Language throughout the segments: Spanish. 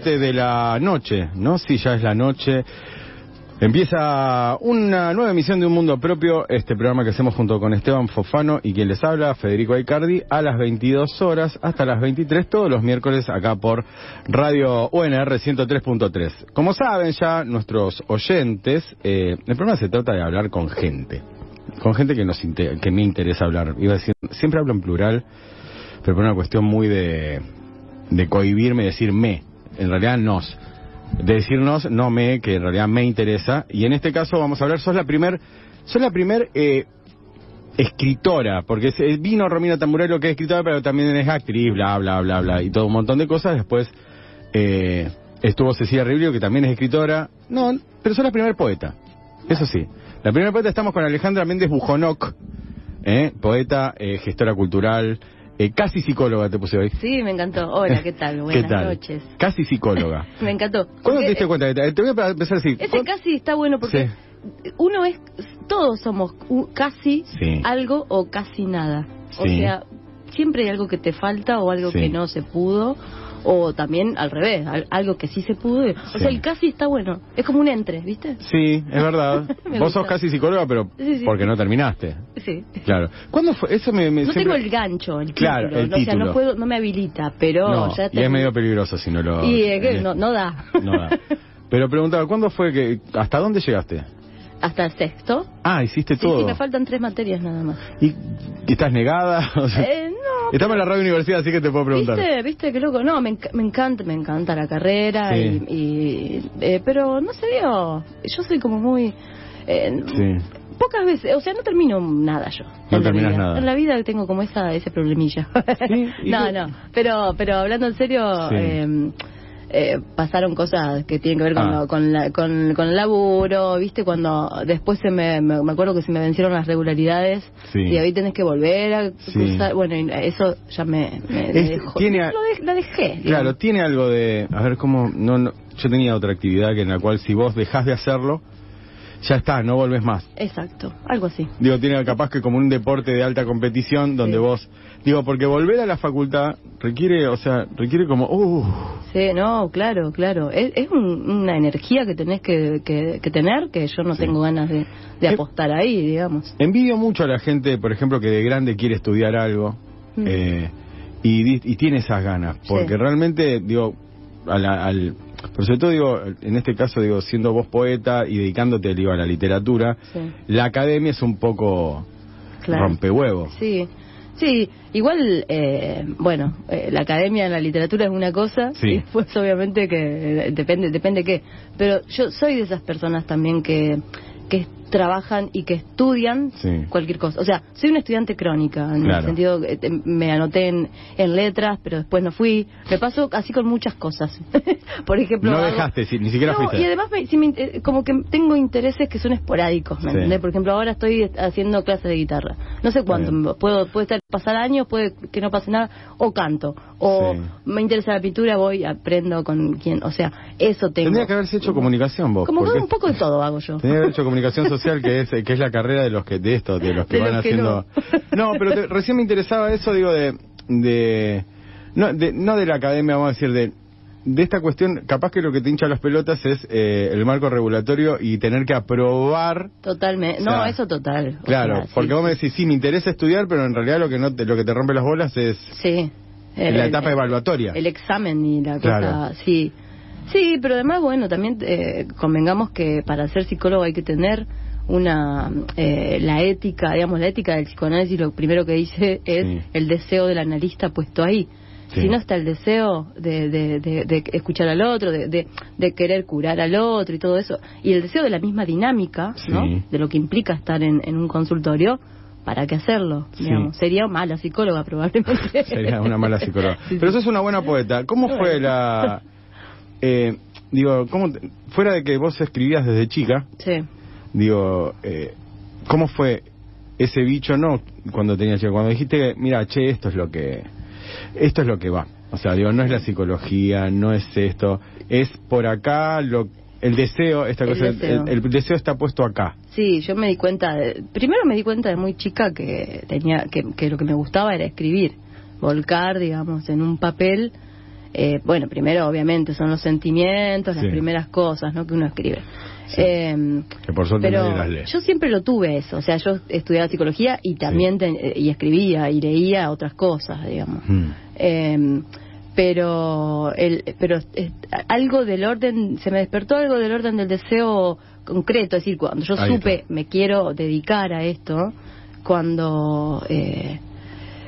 22.07 de la noche, ¿no? Sí, ya es la noche. Empieza una nueva emisión de Un Mundo Propio, este programa que hacemos junto con Esteban Fofano y quien les habla, Federico Aicardi, a las 22 horas hasta las 23 todos los miércoles acá por Radio UNR 103.3. Como saben ya nuestros oyentes, eh, el programa se trata de hablar con gente, con gente que, nos inter- que me interesa hablar. Iba a decir, siempre hablo en plural, pero por una cuestión muy de, de cohibirme y decir me, en realidad nos de decirnos no me, que en realidad me interesa. Y en este caso vamos a hablar, sos la primer, sos la primer eh, escritora, porque vino Romina Tamburello que es escritora, pero también es actriz, bla, bla, bla, bla, y todo un montón de cosas. Después eh, estuvo Cecilia Riblio, que también es escritora. No, pero sos la primer poeta. Eso sí. La primera poeta estamos con Alejandra Méndez Bujonoc, eh, poeta, eh, gestora cultural, eh, casi psicóloga te puse hoy. Sí, me encantó. Hola, ¿qué tal? Buenas ¿Qué tal? noches. Casi psicóloga. Me encantó. ¿Cuándo te diste cuenta? Te te voy a empezar así. Ese casi está bueno porque uno es, todos somos casi Sí. algo o casi nada. O Sí. sea, siempre hay algo que te falta o algo que no se pudo. O también al revés, al- algo que sí se pudo. O Sí. sea, el casi está bueno. Es como un entre, ¿viste? Sí, es verdad. Vos sos gusta. casi psicóloga, pero Sí, sí. porque no terminaste. Sí. Claro. ¿Cuándo fue? Eso me, me No siempre- tengo el gancho, el Claro, título. el ¿no? O sea, título. no, puedo, no me habilita, pero No, ya y es medio peligroso si no lo... Y es que eh, no, no da. no da. Pero preguntaba, ¿cuándo fue que... ¿Hasta dónde llegaste? Hasta el sexto. Ah, hiciste Sí, todo. sí, me faltan tres materias nada más. ¿Y, y estás negada? O sea, Eh, no. Estamos en la radio universidad, así que te puedo preguntar. ¿Viste? ¿Viste? Qué loco. No, me, enc- me encanta, me encanta la carrera. Sí. Y, y- eh, pero no se dio. Yo soy como muy... eh, Sí. Pocas veces, o sea, no termino nada yo. No terminas vida. nada. En la vida tengo como esa ese problemilla. Sí, no, no. Pero, pero hablando en serio, Sí. eh, eh, pasaron cosas que tienen que ver con, Ah. lo- con, la- con, con el laburo, ¿viste? Cuando después se me, me, me acuerdo que se me vencieron las regularidades Sí. y ahí tenés que volver a Sí. cursar. Bueno, eso ya me, me- me Es- dejó. tiene a- Lo de- la dejé. Claro, digamos. tiene algo de... A ver, ¿cómo...? No, no, yo tenía otra actividad que en la cual si vos dejás de hacerlo, ya está, no volvés más. Exacto, algo así. Digo, tiene capaz que como un deporte de alta competición donde Sí. vos... Digo, porque volver a la facultad requiere, o sea, requiere como... Uh, Sí, no, claro, claro. Es, es un- una energía que tenés que, que, que tener que yo no Sí. tengo ganas de, de Eh, apostar ahí, digamos. envidio mucho a la gente, por ejemplo, que de grande quiere estudiar algo Mm. eh, y, y tiene esas ganas. Porque Sí. realmente, digo, a la- al... Pero sobre todo, digo, en este caso, digo, siendo vos poeta y dedicándote digo, a la literatura, Sí. la academia es un poco Claro. rompehuevos. Sí, sí, igual, eh, bueno, eh, la academia en la literatura es una cosa, Sí. y después obviamente que eh, depende, depende qué, pero yo soy de esas personas también que, que trabajan y que estudian Sí. cualquier cosa. O sea, soy una estudiante crónica, en Claro. el sentido que te- me anoté en, en letras, pero después no fui. Me pasó así con muchas cosas. Por ejemplo... No dejaste, si- ni siquiera no, fuiste. y además me- inter- como que tengo intereses que son esporádicos, ¿me Sí. entendés? Por ejemplo, ahora estoy haciendo clases de guitarra. No sé cuánto, puedo, puede estar, pasar años, puede que no pase nada, o canto, o Sí. me interesa la pintura, voy, aprendo con quien, o sea, eso tengo. Tendría que haberse hecho comunicación vos. Como que porque un poco de todo hago yo. Tendría que haber hecho comunicación social, que es, que es la carrera de los que de esto, de los que De van los que haciendo. no. pero te- recién me interesaba eso, digo, de, de, no, de, no de la academia, vamos a decir, de, de esta cuestión. Capaz que lo que te hincha las pelotas es eh, el marco regulatorio y tener que aprobar. Totalmente. O No, eso total. o Claro, sea, sí, porque vos me decís, sí, me interesa estudiar, pero en realidad lo que no te, lo que te rompe las bolas es Sí. la etapa evaluatoria. El examen y la Claro. cosa, sí. Sí, pero además, bueno, también eh, convengamos que para ser psicólogo hay que tener una eh, la ética, digamos, la ética del psicoanálisis lo primero que dice es Sí. el deseo del analista puesto ahí. Sí. Si no está el deseo de, de, de- de escuchar al otro, de, de, querer curar al otro y todo eso, y el deseo de la misma dinámica, ¿no? Sí. De lo que implica estar en, en un consultorio, ¿para qué hacerlo? Sí. Digamos, sería mala psicóloga probablemente. Sería una mala psicóloga. Sí, Pero sí. sos una buena poeta. ¿Cómo fue la... Eh, digo, ¿cómo te- fuera de que vos escribías desde chica, Sí. Digo, eh, ¿cómo fue ese bicho, no cuando tenías cuando dijiste, mira, che, esto es lo que... Esto es lo que va. O sea, digo, no es la psicología, no es esto, es por acá lo el deseo, esta El cosa, deseo. El, el deseo está puesto acá. Sí, yo me di cuenta, de- primero me di cuenta de muy chica que tenía que, que lo que me gustaba era escribir, volcar, digamos, en un papel eh, bueno, primero obviamente son los sentimientos, Sí. las primeras cosas, ¿no? Que uno escribe. Sí. Eh, Que por suerte pero nadie las yo siempre lo tuve eso, o sea, yo estudiaba psicología y también y escribía y leía otras cosas, digamos. Mm. Eh, pero el, pero algo del orden se me despertó algo del orden del deseo concreto es decir cuando yo Ahí supe está. me quiero dedicar a esto cuando eh,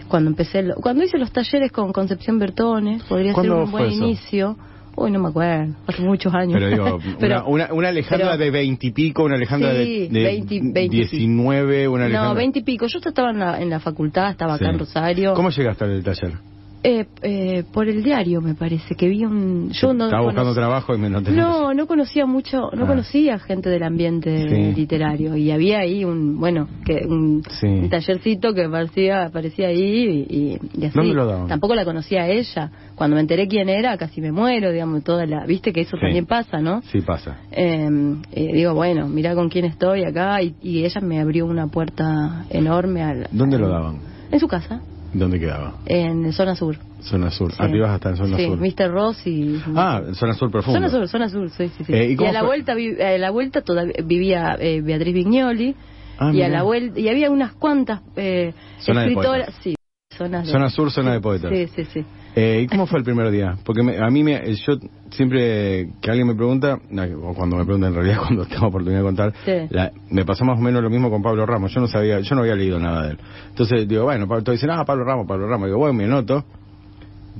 cuando empecé cuando hice los talleres con Concepción Bertones podría ser ¿Cuándo un buen eso? inicio uy no me acuerdo hace muchos años Pero digo, Pero- una, una, una Alejandra pero- de veintipico, una Alejandra Sí, de, de 20, 20. 19, una Alejandra... no veinte y pico yo estaba en la, en la facultad estaba acá Sí. en Rosario ¿Cómo llegaste al taller? Eh, eh, por el diario me parece que vi un yo no Estaba buscando trabajo y me no No, no conocía mucho, no Ah. conocía gente del ambiente Sí. literario y había ahí un, bueno, que un, Sí. un tallercito que parecía, aparecía ahí y, y- y así. ¿Dónde lo daban? Tampoco la conocía a ella. Cuando me enteré quién era, casi me muero, digamos, toda la, viste que eso Sí. también pasa, ¿no? Sí, pasa. Eh, eh, digo, bueno, mira con quién estoy acá y, y ella me abrió una puerta enorme al, ¿Dónde lo daban? En su casa, ¿Dónde quedaba? en zona sur. Zona Sur. Sí. Ah, te ibas hasta en Zona sí, Sur. Mr. Ross y... Ah, Zona Sur Profundo. Zona Sur, zona sur, sí, sí, sí. Eh, ¿y y, a la fue? vuelta, vi- a la vuelta todavía vivía eh, Beatriz Vignoli Ah, y mirá. a la vuelta y había unas cuantas eh, escritoras, sí, zonas de- Zona sur, zona sí, de poetas. Sí, sí, sí. Eh, ¿Y cómo fue el primer día? Porque me- a mí, me, yo siempre que alguien me pregunta, o cuando me pregunta en realidad, cuando tengo oportunidad de contar, Sí. la- me pasó más o menos lo mismo con Pablo Ramos. Yo no sabía, yo no había leído nada de él. Entonces digo, bueno, Pablo, todos dicen, ah, Pablo Ramos, Pablo Ramos. Digo, bueno, me noto.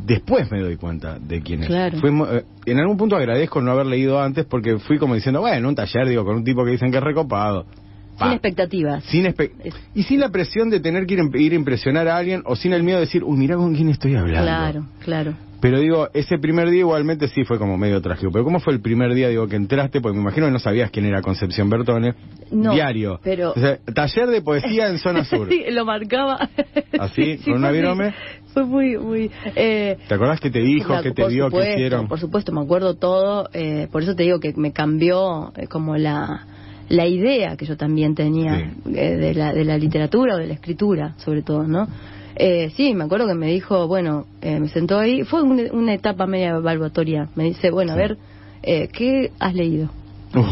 Después me doy cuenta de quién es. Claro. Eh, en algún punto agradezco no haber leído antes porque fui como diciendo, bueno, un taller, digo, con un tipo que dicen que es recopado. Sin Pa. expectativas. Sin espe- Es- y sin la presión de tener que ir, ir a impresionar a alguien o sin el miedo de decir, uy, mira con quién estoy hablando. Claro, claro. Pero digo, ese primer día igualmente sí fue como medio trágico. Pero ¿cómo fue el primer día, digo, que entraste? Porque me imagino que no sabías quién era Concepción Bertone. No, Diario. pero- O sea, taller de poesía en zona sur. sí, lo marcaba. ¿Así? Sí, ¿Con una virome? Fue muy, muy... Eh, ¿Te acordás que te dijo, Claro, que te vio, que hicieron? Por supuesto, me acuerdo todo. eh, por eso te digo que me cambió eh, como la, la idea que yo también tenía Sí. eh, de, la, de la literatura o de la escritura, sobre todo, ¿no? Eh, sí, me acuerdo que me dijo, bueno, eh, me sentó ahí, fue una, una etapa media evaluatoria. Me dice, bueno, a ver, eh, ¿qué has leído?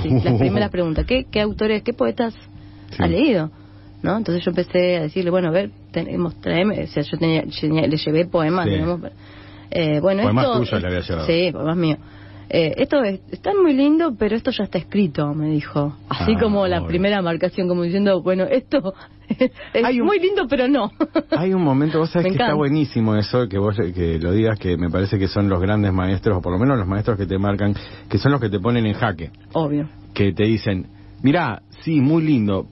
Sí, las primeras preguntas, ¿qué, qué autores, qué poetas Sí. has leído? ¿no? Entonces yo empecé a decirle, bueno, a ver, tenemos, traeme, o sea, yo tenía, le llevé poemas, Sí. digamos, eh, bueno, Poemas esto, tuyos le había llevado. Sí, poemas míos. Eh, esto es, está muy lindo, pero esto ya está escrito, me dijo. Así Ah, como la primera marcación, como diciendo, bueno, esto es Hay un- muy lindo, pero no. Hay un momento, vos sabés Me que está buenísimo eso, que vos que lo digas, que me parece que son los grandes maestros, o por lo menos los maestros que te marcan, que son los que te ponen en jaque. Obvio. que te dicen, mirá, sí, muy lindo,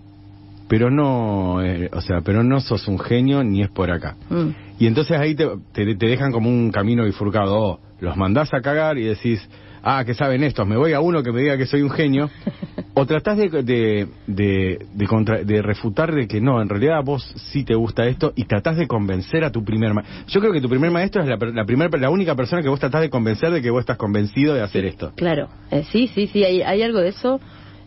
pero no, eh, o sea, pero no sos un genio ni es por acá. Mm. Y entonces ahí te, te, te dejan como un camino bifurcado, o los mandás a cagar y decís, ah, que saben estos, me voy a uno que me diga que soy un genio, o tratás de, de, de, de, contra- de refutar de que no, en realidad a vos sí te gusta esto y tratás de convencer a tu primer maestro. Yo creo que tu primer maestro es la, la, primer, la única persona que vos tratás de convencer de que vos estás convencido de hacer esto. Claro, eh, sí, sí, sí, hay, hay algo de eso.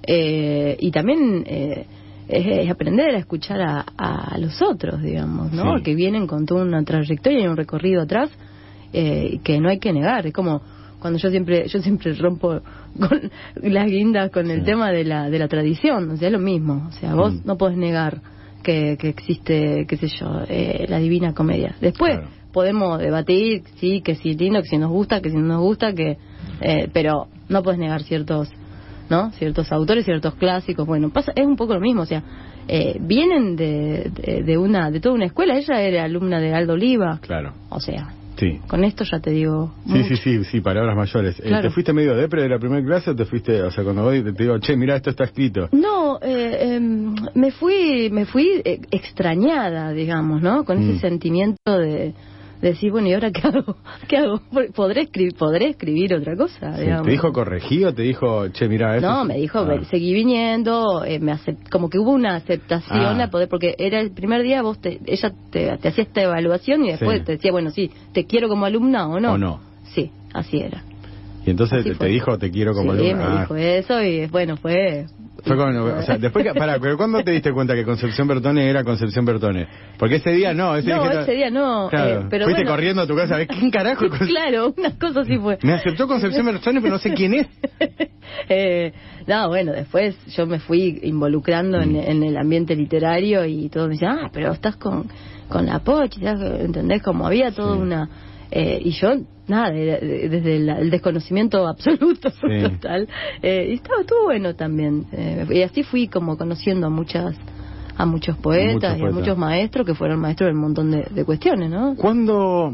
eh, y también eh, es, es aprender a escuchar a, a los otros, digamos, ¿no? Sí. Que vienen con toda una trayectoria y un recorrido atrás eh, que no hay que negar. Es como cuando yo siempre yo siempre rompo con las guindas con el Sí. tema de la, de la tradición, o sea, es lo mismo. O sea, vos Mm. no podés negar que, que existe, qué sé yo, eh, la divina comedia. Después Claro. podemos debatir, sí, que si lindo, que si nos gusta, que si no nos gusta, que eh, pero no puedes negar ciertos, ¿no? Ciertos autores, ciertos clásicos. Bueno, pasa es un poco lo mismo, o sea, eh, vienen de, de, de una de toda una escuela. Ella era alumna de Aldo Oliva, Claro, o sea, sí. con esto ya te digo. Sí, mucho. sí, sí, sí, palabras mayores. Eh, Claro. ¿Te fuiste medio depre de la primera clase o te fuiste, o sea, cuando voy te digo, che, mira, esto está escrito? No, eh, em, me fui, me fui eh, extrañada, digamos, ¿no? Con Mm. ese sentimiento de, de decir, bueno, ¿y ahora qué hago? ¿Qué hago? ¿Podré escribir, podré escribir otra cosa? Sí? ¿Te dijo corregí o te dijo, che, mira, esto? No, me dijo, Ah. "Ve- seguí viniendo, eh, me acep- como que hubo una aceptación Ah. a poder, porque era el primer día, vos te, ella te, te hacía esta evaluación y después Sí. te decía, bueno, sí, te quiero como alumna o no. O no. Sí, así era. Y entonces te, dijo, te quiero como Sí, alumna. me dijo eso y bueno, fue... Fue como, o sea, después que, pará, pero ¿cuándo te diste cuenta que Concepción Bertone era Concepción Bertone? Porque ese día no, ese, No, día, ese día no, Claro, eh, pero fuiste bueno. corriendo a tu casa, ¿ves quién carajo? claro, una cosa así fue. Me aceptó Concepción Bertone, pero no sé quién es. Eh, no, bueno, después yo me fui involucrando en, Mm. en el ambiente literario y todos me decían, ah, pero estás con, con la Pochi, ¿sabes? ¿entendés? Como había toda Sí. una... eh, y yo, nada, de- de- desde el, el desconocimiento absoluto, Sí. total. Eh, y estaba, estuvo bueno también. Eh, y así fui como conociendo a muchas a muchos poetas Muchos y a muchos maestros que fueron maestros de un montón de, de cuestiones, ¿no? ¿Cuándo,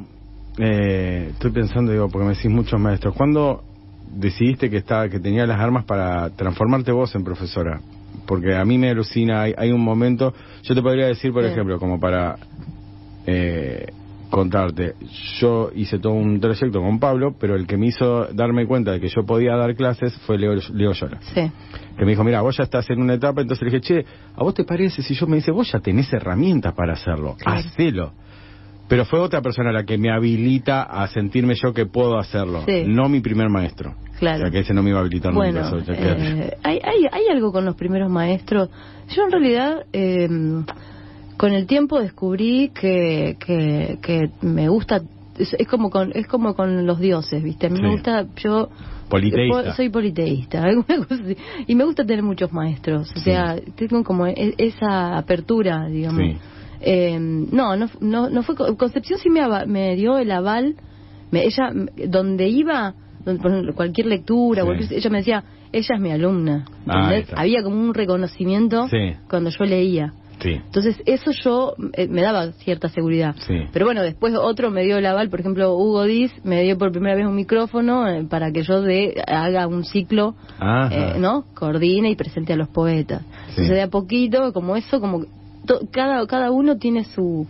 eh, estoy pensando, digo, porque me decís muchos maestros, ¿cuándo decidiste que estaba, que tenía las armas para transformarte vos en profesora? Porque a mí me alucina, hay, hay un momento, yo te podría decir, por ejemplo, como para eh, contarte, yo hice todo un trayecto con Pablo, pero el que me hizo darme cuenta de que yo podía dar clases fue Leo, Leo Yola. Sí. Que me dijo, mira, vos ya estás en una etapa, entonces le dije, che, ¿a vos te parece si yo me dice, vos ya tenés herramientas para hacerlo? Claro. Hacelo. Pero fue otra persona la que me habilita a sentirme yo que puedo hacerlo, Sí. no mi primer maestro. Claro. O sea, que ese no me iba a habilitar Bueno, nunca. eso, ya eh, hay, hay, hay algo con los primeros maestros. Yo en realidad, eh, con el tiempo descubrí que, que, que me gusta, es, es como con, es como con los dioses, ¿viste? A mí Sí. me gusta, yo Politeísta. po- soy politeísta. Y me gusta tener muchos maestros, o Sí. sea, tengo como e- esa apertura, digamos. Sí. Eh, no, no, no, no fue. Concepción sí me, dio el aval. Me, ella, donde iba, donde, cualquier lectura, cualquier- ella me decía, ella es mi alumna. Ah. Había como un reconocimiento cuando yo leía. Sí. Entonces, eso yo eh, me daba cierta seguridad. Sí. Pero bueno, después otro me dio el aval, por ejemplo, Hugo Diz me dio por primera vez un micrófono eh, para que yo de, haga un ciclo, eh, ¿no? Coordine y presente a los poetas. Sí. Entonces, de a poquito, como eso, como to- cada, cada uno tiene su,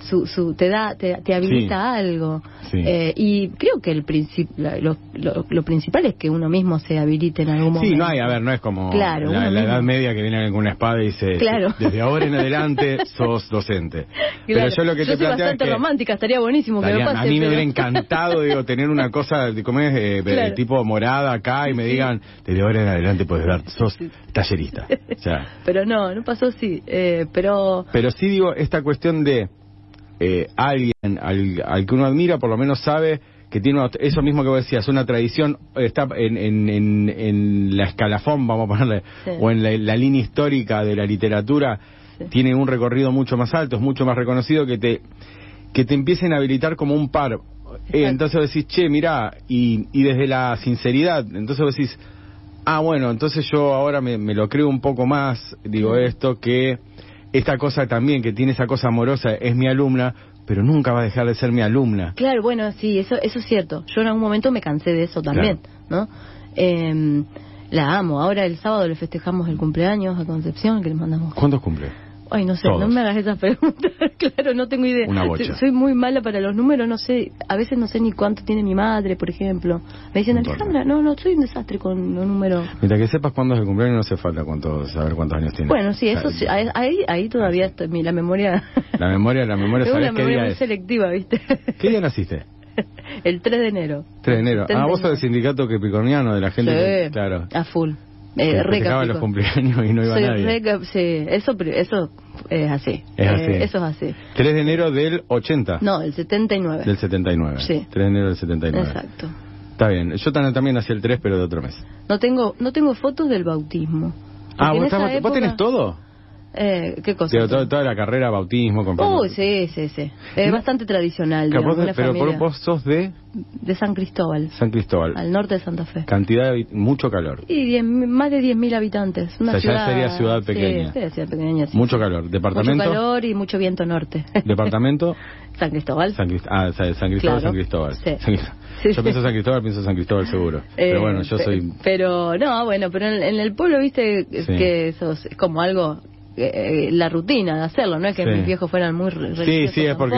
su, su te da, te, te habilita algo. Sí. Eh, y creo que el princip- lo, lo, lo principal es que uno mismo se habilite en algún momento. Sí, no hay, a ver, no es como Claro, la, la. Edad Media que viene con una espada y dice, Claro. desde ahora en adelante sos docente. Pero Claro. yo lo que te soy planteo es bastante que... romántica, estaría buenísimo que me Estaría- pase. a mí me pero- hubiera encantado, digo, tener una cosa, de- ¿cómo es? Eh, de Claro. tipo morada acá y me digan, desde ahora en adelante puedes dar, sos tallerista. O sea, Pero no, no pasó así. Eh, pero pero sí digo, esta cuestión de eh, alguien al, al que uno admira, por lo menos sabe que tiene una- eso mismo que vos decías, una tradición, está en, en, en, en la escalafón, vamos a ponerle, Sí. o en la, la línea histórica de la literatura, Sí. tiene un recorrido mucho más alto, es mucho más reconocido que te que te empiecen a habilitar como un par. Eh, entonces decís, che, mirá, y, y desde la sinceridad, entonces decís, ah, bueno, entonces yo ahora me, me lo creo un poco más, digo esto, que esta cosa también, que tiene esa cosa amorosa, es mi alumna, pero nunca va a dejar de ser mi alumna. Claro, bueno, sí, eso, eso es cierto. Yo en algún momento me cansé de eso también, ¿no? Eh, la amo. Ahora el sábado le festejamos el cumpleaños a Concepción, que le mandamos. ¿Cuántos cumple? Ay, no sé, Todos. no me hagas esas preguntas. claro, no tengo idea. Una bocha. Soy, muy mala para los números, no sé. A veces no sé ni cuánto tiene mi madre, por ejemplo. Me dicen. Alejandra, no, no, soy un desastre con los números. Mientras que sepas cuándo es el cumpleaños, no hace falta cuánto, saber cuántos años tiene. Bueno, sí, eso sí, ahí, ahí, todavía estoy- mi- la memoria. La memoria, la memoria, ¿sabes una qué memoria día muy es? selectiva, ¿viste? ¿Qué día naciste? El 3 de enero. 3 de enero. Ah, vos sos del 79. sindicato capricorniano, de la gente que- Sí, claro. a full. Eh, festejaba los cumpleaños y no iba Soy nadie. re cap- sí, eso, eso es así. Es así. Eh, eso es así. 3 de enero del 80. No, el 79. Del 79. Sí. 3 de enero del 79. Exacto. Está bien. Yo también, nací el 3, pero de otro mes. No tengo, no tengo fotos del bautismo. Ah, ¿vos, estás- esa ¿vos época- tenés todo? Eh, ¿Qué cosa? Digo, toda, toda la carrera, bautismo, con Uy, sí, sí, sí. Es ¿No? bastante tradicional, digamos, de- pero por- vos sos de de San Cristóbal, San Cristóbal. al norte de Santa Fe. Cantidad de mucho calor. Y diez- más de 10.000 habitantes. Una O sea, ya ciudad, sería ciudad pequeña. Sí, ciudad pequeña, sí. Mucho calor. Departamento. Mucho calor y mucho viento norte. Departamento. San Cristóbal. San, Crist- ah, Sa- San Cristóbal, Claro. San Cristóbal. Sí. San Crist- Sí, yo sí. pienso San Cristóbal, pienso San Cristóbal seguro. Eh, pero bueno, yo soy... Pero, no, bueno, pero en, en el pueblo, viste, que eso es como algo, eh, eh, la rutina de hacerlo, no es que Sí. mis viejos fueran muy re- Sí, religiosos sí, es porque-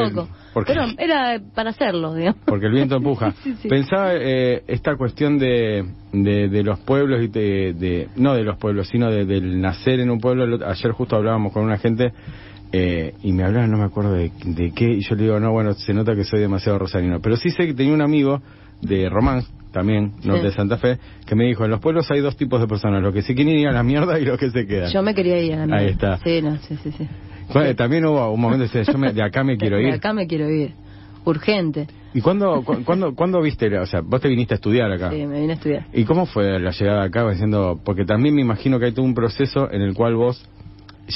Pero era para hacerlo, digamos. Porque el viento empuja. Sí, sí. Pensaba eh, esta cuestión de, de, de los pueblos y de, de- no de los pueblos, sino de- del nacer en un pueblo. Ayer justo hablábamos con una gente eh, y me hablaba, no me acuerdo de, de qué, y yo le digo, no, bueno, se nota que soy demasiado rosarino. Pero sí sé que tenía un amigo de Román, también, norte de Santa Fe, que me dijo, en los pueblos hay dos tipos de personas, los que se quieren ir a la mierda y los que se quedan. Yo me quería ir a la mierda. Ahí está. Sí, no, sí, sí, sí. Bueno, También hubo un momento de yo me- de acá me quiero De ir. acá me quiero ir. Urgente. ¿Y cuándo, cu- cuándo, cuándo viste, o sea, vos te viniste a estudiar acá? Sí, me vine a estudiar. ¿Y cómo fue la llegada acá? Diciendo, porque también me imagino que hay todo un proceso en el cual vos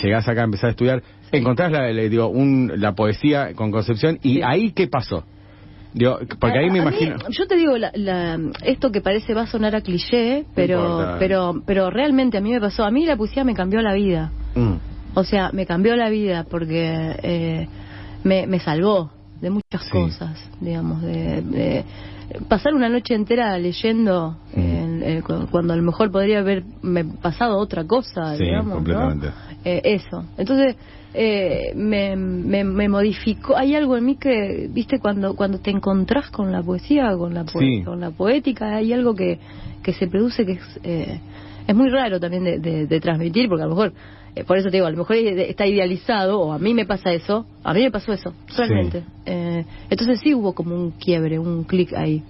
llegás acá a empezar a estudiar, encontrás la, la- digo, un, la poesía con Concepción y Sí. ahí qué pasó. Digo, porque ahí me mí, imagino. yo te digo, la, la- esto que parece va a sonar a cliché, pero, pero, pero realmente a mí me pasó. A mí la poesía me cambió la vida. Mm, O sea, me cambió la vida porque eh, me, me salvó de muchas Sí. cosas, digamos, de, de pasar una noche entera leyendo Mm. eh, cu- cuando a lo mejor podría haberme pasado otra cosa, Sí, digamos, completamente. Eh, eso. Entonces, eh, me, me, me modificó. Hay algo en mí que, viste, cuando cuando te encontrás con la poesía, con la, Sí. con la poética, hay algo que, que se produce que es, eh, es muy raro también de, de- de transmitir, porque a lo mejor, eh, por eso te digo, a lo mejor está idealizado, o a mí me pasa eso, a mí me pasó eso, realmente. Sí. Eh, entonces sí hubo como un quiebre, un clic ahí.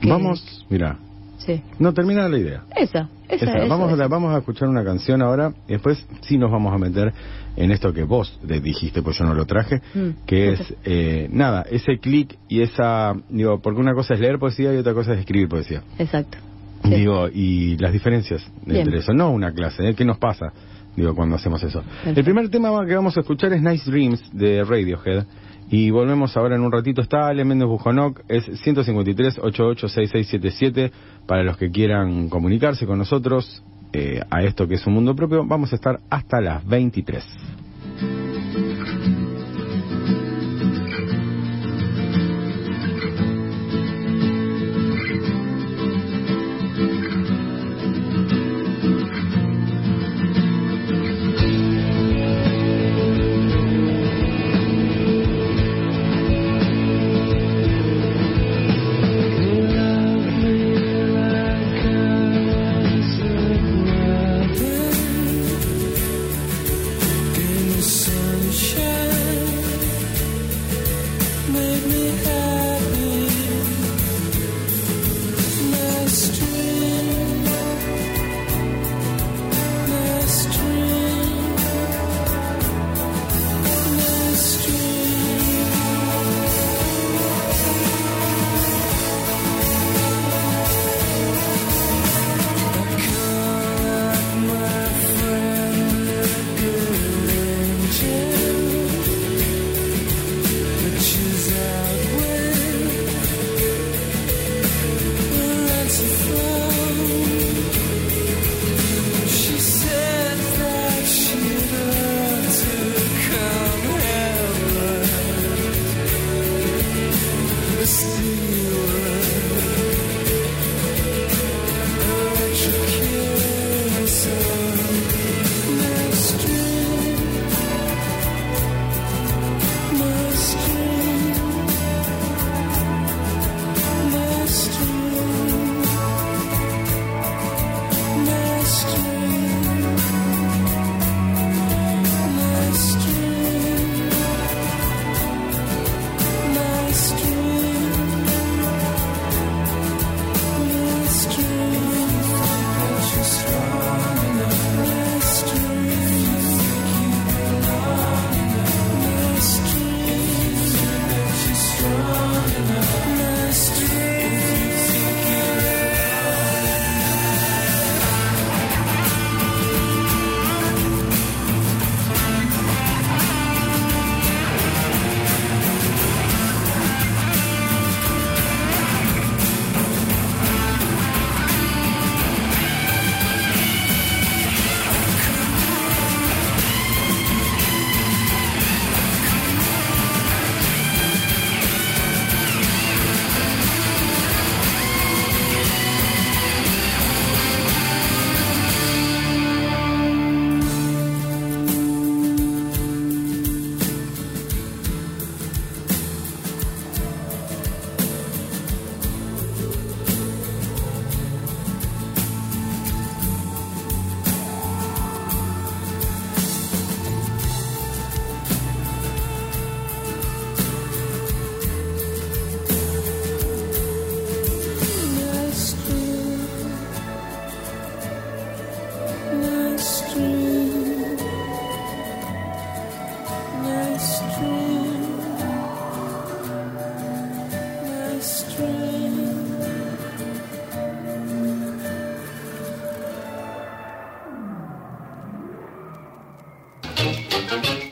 que- Vamos, mira, Sí. no termina la idea. Esa, esa, Esa, eso, vamos, a, eso. vamos a escuchar una canción ahora y después sí nos vamos a meter en esto que vos le dijiste, pues yo no lo traje, Mm. que es, eh, nada, ese clic y esa, digo, porque una cosa es leer poesía y otra cosa es escribir poesía. Exacto. Sí. Digo, y las diferencias Bien. entre eso, no una clase, ¿eh? ¿qué nos pasa? Digo, cuando hacemos eso. Perfecto. El primer tema que vamos a escuchar es Nice Dreams de Radiohead. Y volvemos ahora en un ratito. Está Ale Méndez Bujonoc, es 153 886677 para los que quieran comunicarse con nosotros eh, a esto que es un mundo propio. Vamos a estar hasta las 23.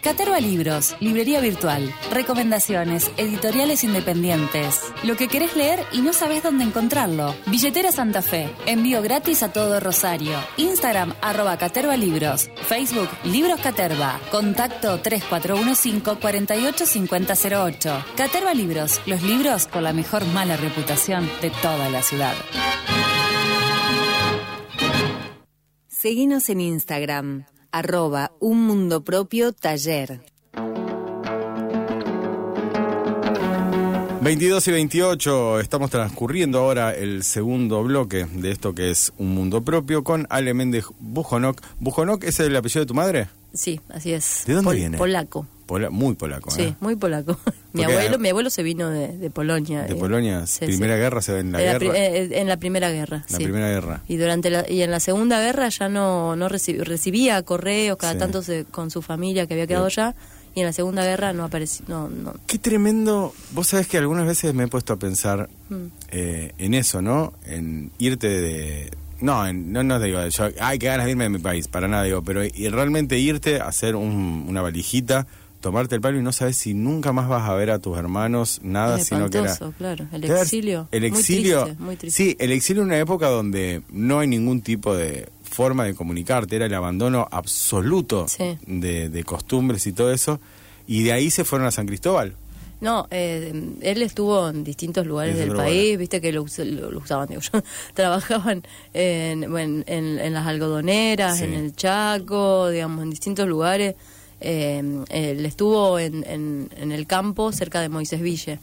Caterva Libros, librería virtual, recomendaciones, editoriales independientes, lo que querés leer y no sabes dónde encontrarlo. Billetera Santa Fe, envío gratis a todo Rosario. Instagram arroba Caterva Libros, Facebook Libros Caterva, contacto 3415 485008. Caterva Libros, los libros con la mejor mala reputación de toda la ciudad. Seguinos en Instagram arroba un mundo propio taller. 22 y 28, estamos transcurriendo ahora el segundo bloque de esto que es Un Mundo Propio con Ale Méndez Bujonok. ¿Bujonok es el apellido de tu madre? Sí, así es. ¿De dónde viene? Polaco. muy polaco, Sí, ¿eh? muy polaco. mi abuelo, mi abuelo se vino de, de Polonia. ¿De eh, Polonia? sí, ¿Primera sí. guerra se ve en la En guerra? eh, en la primera guerra, La sí. Primera Guerra. Y durante la, y en la segunda guerra ya no, no reci- recibía correos cada tanto se- con su familia que había quedado allá y en la segunda guerra no apareció no no Qué tremendo. Vos sabés que algunas veces me he puesto a pensar Mm. eh, en eso, ¿no? En irte de... No, en- no, no te digo, yo, ay, qué ganas de irme de mi país, para nada digo, pero y realmente irte a hacer un- una valijita, tomarte el palo y no sabes si nunca más vas a ver a tus hermanos, nada, Es sino que era... claro. El exilio. El muy exilio. triste, muy triste. Sí, el exilio en una época donde no hay ningún tipo de forma de comunicarte, era el abandono absoluto Sí. de, de costumbres y todo eso, y de ahí se fueron a San Cristóbal. No, eh, él estuvo en distintos lugares del país, viste que lo, lo- lo usaban, digo yo. Trabajaban en, bueno, en, en las algodoneras, Sí. en el Chaco, digamos, en distintos lugares. Eh, él estuvo en, en, en el campo cerca de Moisés Ville.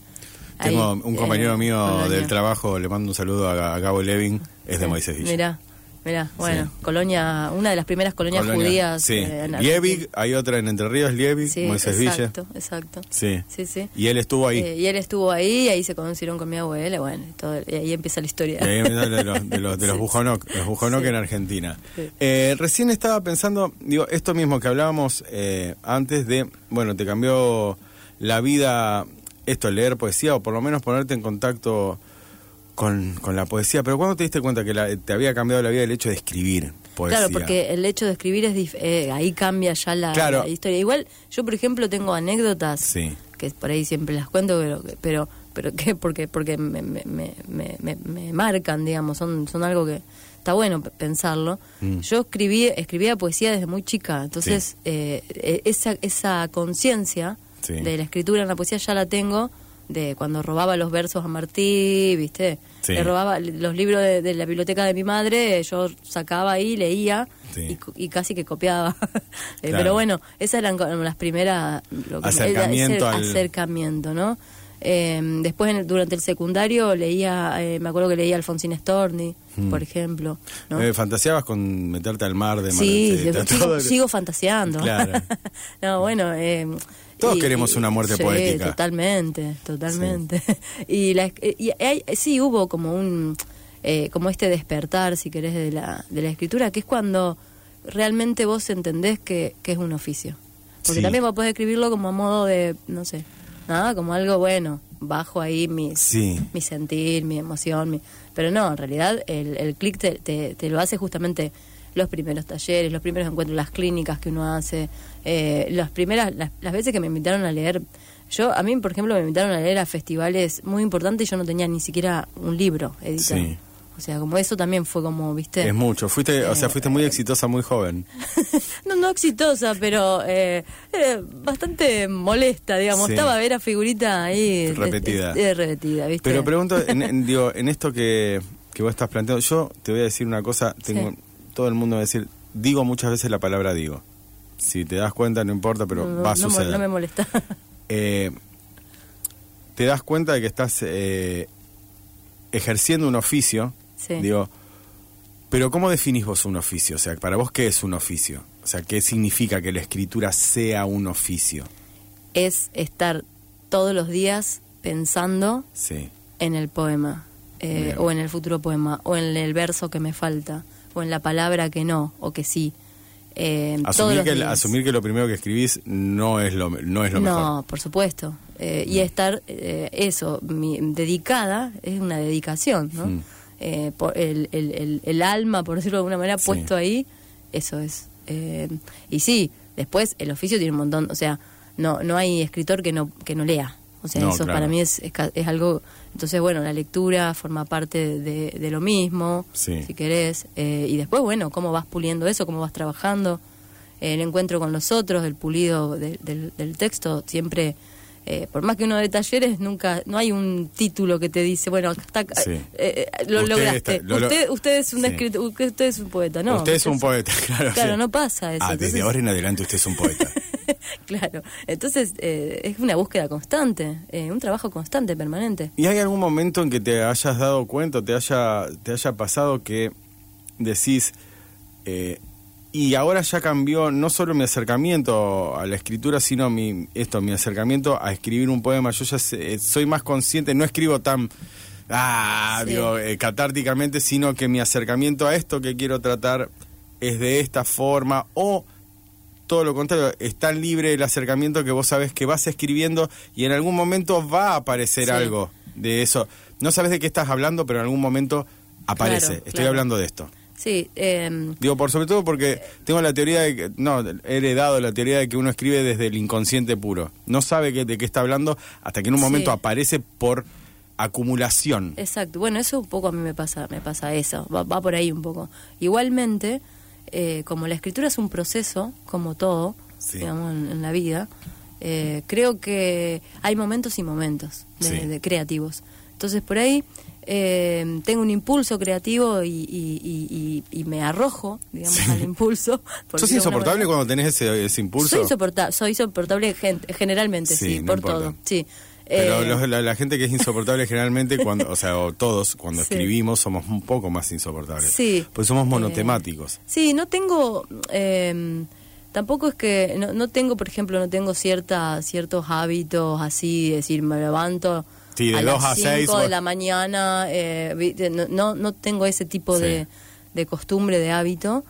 Tengo Ahí, un compañero eh, mío del trabajo, le mando un saludo a, a Gabo Levin, es de Moisés Villa. Mirá, mirá, bueno, Sí. colonia, una de las primeras colonias Colonia, judías. Sí, eh, Liebig, hay otra en Entre Ríos, Liebig, Sí, Moisés Villa. exacto, exacto. Sí. Sí, sí. Y él estuvo ahí. Eh, y él estuvo ahí, y ahí se conocieron con mi abuela, bueno, todo, y ahí empieza la historia. Y ahí empiezan de los, de los, de los Sí, Bujonok, los Bujonok Sí. en Argentina. Eh, recién estaba pensando, digo, esto mismo que hablábamos eh, antes de, bueno, te cambió la vida esto, leer poesía o por lo menos ponerte en contacto con, con la poesía, pero ¿cuándo te diste cuenta que la- te había cambiado la vida el hecho de escribir poesía? Claro, porque el hecho de escribir es dif- eh, ahí cambia ya la, Claro. la historia. Igual, yo por ejemplo tengo anécdotas Sí. que por ahí siempre las cuento, pero pero pero que porque porque me, me, me, me, marcan, digamos, son son algo que está bueno pensarlo. Mm. Yo escribí escribía poesía desde muy chica, entonces eh, eh, esa esa conciencia Sí. de la escritura en la poesía ya la tengo de cuando robaba los versos a Martí, ¿viste? Sí. Le robaba los libros de, de la biblioteca de mi madre, yo sacaba ahí, leía Sí. y, y casi que copiaba. Eh, Claro. Pero bueno, esas eran como las primeras... lo que- Acercamiento al- acercamiento, ¿no? Eh, después, en el- durante el secundario, leía, eh, me acuerdo que leía Alfonsín Storni, Mm. por ejemplo. ¿no? Eh, ¿Fantaseabas con meterte al mar de mar Sí, de- de- sigo, sigo fantaseando. Claro. no, bueno. Todos queremos una muerte sí, poética. Totalmente, totalmente. y, la, y hay- sí hubo como un, eh, como este despertar, si querés, de la, de la escritura, que es cuando realmente vos entendés que, que es un oficio. Porque Sí. también vos podés escribirlo como a modo de, no sé, nada, como algo bueno, bajo ahí Sí. mi sentir, mi emoción, mi- pero no, en realidad el, el clic te, te, te lo hace justamente los primeros talleres, los primeros encuentros, las clínicas que uno hace, eh, las primeras, las, las veces que me invitaron a leer, yo, a mí, por ejemplo, me invitaron a leer a festivales muy importantes y yo no tenía ni siquiera un libro editado. Sí. O sea, como eso también fue como, viste... Es mucho. Fuiste, o sea, Eh, fuiste muy exitosa muy joven. no, no exitosa, pero eh, bastante molesta, digamos. Sí. Estaba a ver a figurita ahí. Repetida. eh, eh, repetida, ¿viste? Pero pregunto, en, en- digo, en esto que, que vos estás planteando, yo te voy a decir una cosa, tengo, Sí. todo el mundo va a decir, digo muchas veces la palabra digo. Si te das cuenta, no importa, pero no, va a suceder. no me molesta. Eh, te das cuenta de que estás eh, ejerciendo un oficio, Sí. digo, pero ¿cómo definís vos un oficio? O sea, para vos, ¿qué es un oficio? O sea, ¿qué significa que la escritura sea un oficio? es estar todos los días pensando Sí, en el poema, eh, o en el futuro poema, o en el verso que me falta, o en la palabra que no, o que sí. Eh, asumir que, asumir que lo primero que escribís no es lo, no es lo no, mejor. por supuesto. Eh, y estar, eh, eso, mi- dedicada, es una dedicación, ¿no? Mm. Eh, por el, el, el, el alma, por decirlo de alguna manera, Sí. puesto ahí, eso es. Eh, y sí, después el oficio tiene un montón, o sea, no no hay escritor que no que no lea. O sea, No, eso claro. para mí es, es, es algo... Entonces, bueno, la lectura forma parte de, de lo mismo, Sí. si querés. eh, y después, bueno, cómo vas puliendo eso, cómo vas trabajando. el encuentro con los otros, el pulido de- del, del texto, siempre... eh, por más que uno de talleres, nunca, no hay un título que te dice, bueno, Sí. eh, eh, lo Usted lograste. está- lo usted, usted es un Sí. escritor, usted es un poeta, ¿no? usted es un poeta, claro. Claro, sí. no pasa eso. Ah, desde ahora en adelante usted es un poeta. claro, entonces eh, es una búsqueda constante, un trabajo constante, permanente. ¿Y hay algún momento en que te hayas dado cuenta, te haya, te haya pasado que decís, eh, y ahora ya cambió no solo mi acercamiento a la escritura, sino mi, esto, mi acercamiento a escribir un poema. Yo ya sé- eh, soy más consciente, no escribo tan, ah, Sí. digo, eh, catárticamente, sino que mi acercamiento a esto que quiero tratar es de esta forma o todo lo contrario, es tan libre el acercamiento que vos sabés que vas escribiendo y en algún momento va a aparecer Sí. algo de eso. No sabes de qué estás hablando, pero en algún momento aparece. Claro, Estoy claro. hablando de esto. Sí, eh, Digo, por sobre todo porque tengo la teoría de que, no, he heredado la teoría de que uno escribe desde el inconsciente puro. No sabe que- de qué está hablando hasta que en un Sí. momento aparece por acumulación. exacto. Bueno, eso un poco a mí me pasa, me pasa eso, va, va por ahí un poco. Igualmente, eh, como la escritura es un proceso, como todo, Sí. digamos, en, en la vida, eh, creo que hay momentos y momentos de, Sí. de creativos. Entonces, por ahí eh, tengo un impulso creativo y, y- y- y- y me arrojo, digamos, al impulso. ¿Sos insoportable manera. cuando tenés ese, ese impulso? Soy insoportable, soy insoportable gen- generalmente, Sí, sí, no por importa. todo. Sí. Pero Eh, los- la, la gente que es insoportable generalmente, cuando, o sea, o todos, cuando Sí. escribimos, somos un poco más insoportables. Sí. Pues somos Eh, monotemáticos. Sí, no tengo. eh, tampoco es que. No, no tengo, por ejemplo, no tengo cierta, ciertos hábitos así, decir, me levanto. Sí, de a dos las a seis, 5 de vos- la mañana. eh, viste, no, no, tengo ese tipo Sí. de, de costumbre, de hábito.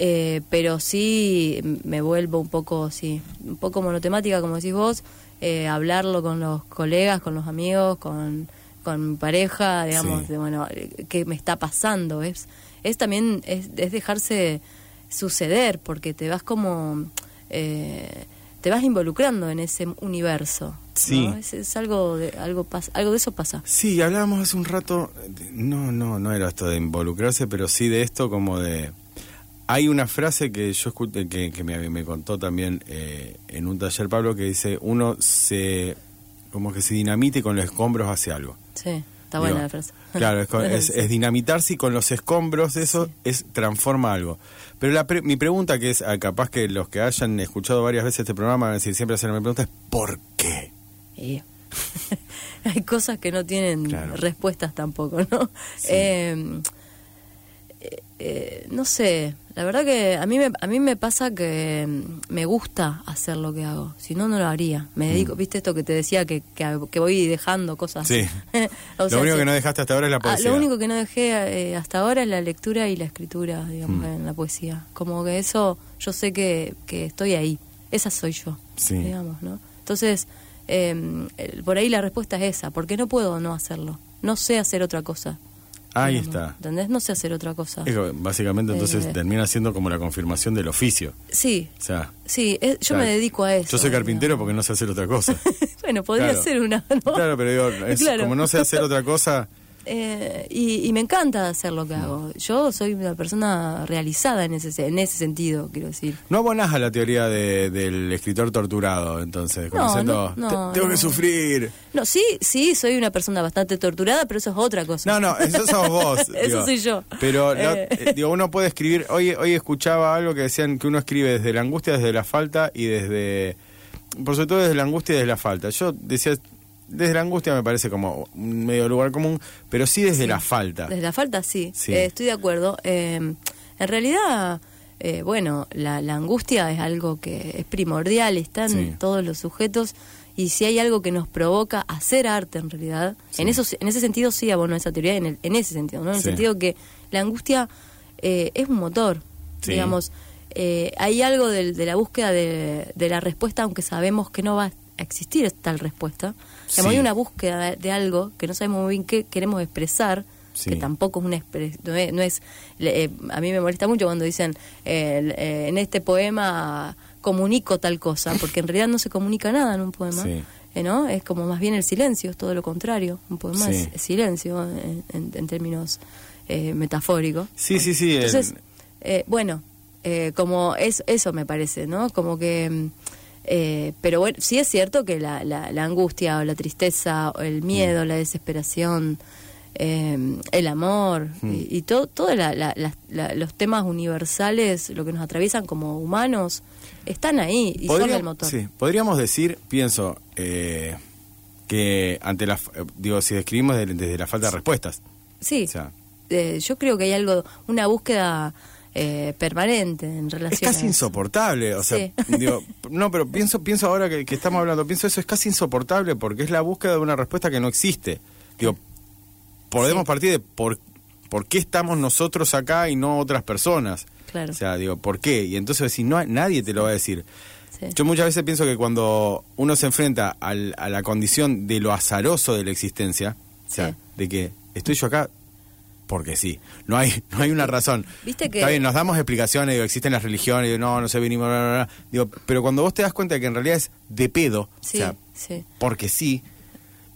eh, pero sí me vuelvo un poco, sí, un poco monotemática, como decís vos. eh, hablarlo con los colegas, con los amigos, con, con mi pareja, digamos, Sí. de, bueno, eh, qué me está pasando. Es, es también, es, es dejarse suceder, porque te vas como, eh, te vas involucrando en ese universo. ¿no? Sí. Es, es algo, de, algo, pas- algo de eso pasa. Sí, hablábamos hace un rato, de- no, no, no era esto de involucrarse, pero sí de esto como de... Hay una frase que yo escuché, que, que me, me contó también eh, en un taller Pablo, que dice, uno se, como que se dinamite con los escombros hace algo. Sí, está Digo, buena la frase. Claro, es, es- es dinamitarse y con los escombros de eso es transforma algo. Pero la pre- mi pregunta, que es ah, capaz que los que hayan escuchado varias veces este programa van a decir siempre hacer mi pregunta, es ¿por qué? Y- Hay cosas que no tienen Claro. respuestas tampoco, ¿no? Sí. Eh, eh, eh, no sé, la verdad que a mí me, a mí me pasa que mm, me gusta hacer lo que hago, si no, no lo haría. Me dedico, viste esto que te decía que, que, que voy dejando cosas. Mm. Sí. Lo sea, único sí. que no dejaste hasta ahora es la Ah, poesía. lo único que no dejé eh, hasta ahora es la lectura y la escritura, digamos, Mm. en la poesía. Como que eso, yo sé que, que estoy ahí. Esa soy yo, Sí. digamos, ¿no? Entonces, eh, por ahí la respuesta es esa. ¿Por qué no puedo no hacerlo? No sé hacer otra cosa. Ahí digamos, está. ¿Entendés? No sé hacer otra cosa. Es que básicamente entonces Eh. termina siendo como la confirmación del oficio. Sí, O sea, sí, eh, yo Claro. me dedico a eso. yo soy carpintero digamos. porque no sé hacer otra cosa. bueno, podría Claro. ser una, ¿no? Claro, pero digo, es- Claro. como no sé hacer otra cosa, Eh, y, y me encanta hacer lo que hago. Yo soy una persona realizada en ese, en ese sentido, quiero decir. no abonás a la teoría de- del escritor torturado, entonces, como No, diciendo, no, no, "Te- tengo que sufrir. No, sí, sí, soy una persona bastante torturada, pero eso es otra cosa. No, no, eso sos vos. Eso soy yo. Pero Eh. eh, digo, uno puede escribir. Hoy, hoy escuchaba algo que decían que uno escribe desde la angustia, desde la falta y desde. Por sobre todo desde la angustia y desde la falta. Yo decía, desde la angustia me parece como un medio lugar común, pero sí desde la falta. Desde la falta, sí. Sí. Eh, estoy de acuerdo. Eh, en realidad, eh, bueno, la, la angustia es algo que es primordial, está en Sí. todos los sujetos. Y si hay algo que nos provoca hacer arte, en realidad, Sí. en eso en ese sentido sí abono esa teoría, en, el- en ese sentido, ¿no? En el sentido que la angustia eh, es un motor, digamos. Eh, hay algo de, la búsqueda de, de la respuesta, aunque sabemos que no va, a existir tal respuesta. Sí. Hay una búsqueda de, algo que no sabemos muy bien qué queremos expresar, Sí. que tampoco es una expres- no es, no es- eh, a mí me molesta mucho cuando dicen eh, el- eh, en este poema comunico tal cosa, porque en realidad no se comunica nada en un poema. Sí. eh, ¿no? Es como más bien el silencio, es todo lo contrario. Un poema es, silencio en, en- en términos eh, metafóricos. Sí, sí, sí. el- Entonces, eh, bueno, eh, como es, eso me parece, ¿no? Como que... mm, eh, pero bueno, sí es cierto que la, la, la angustia o la tristeza o el miedo, la desesperación, eh, el amor y, y todo, todos los temas universales, lo que nos atraviesan como humanos, están ahí y son el motor. Sí, podríamos decir, pienso, eh, que ante la, digo, si describimos de- desde la falta de respuestas. Sí, O sea, eh, yo creo que hay algo, una búsqueda eh, permanente en es relación casi a eso. insoportable, o sea, Sí. digo, no, pero pienso, pienso ahora que, que estamos hablando, pienso eso es casi insoportable porque es la búsqueda de una respuesta que no existe. Digo, podemos Sí. partir de por, por qué estamos nosotros acá y no otras personas. Claro. O sea, digo, ¿por qué? Y entonces si no, nadie te lo va a decir. Sí. Yo muchas veces pienso que cuando uno se enfrenta al- a la condición de lo azaroso de la existencia, o sea, de que estoy yo acá porque sí, no hay no hay una razón. Viste que- Está bien, nos damos explicaciones, digo, existen las religiones, digo, no, no sé, venimos, bla, bla, bla. digo, pero cuando vos te das cuenta de que en realidad es de pedo, Sí, o sea, sí. porque sí,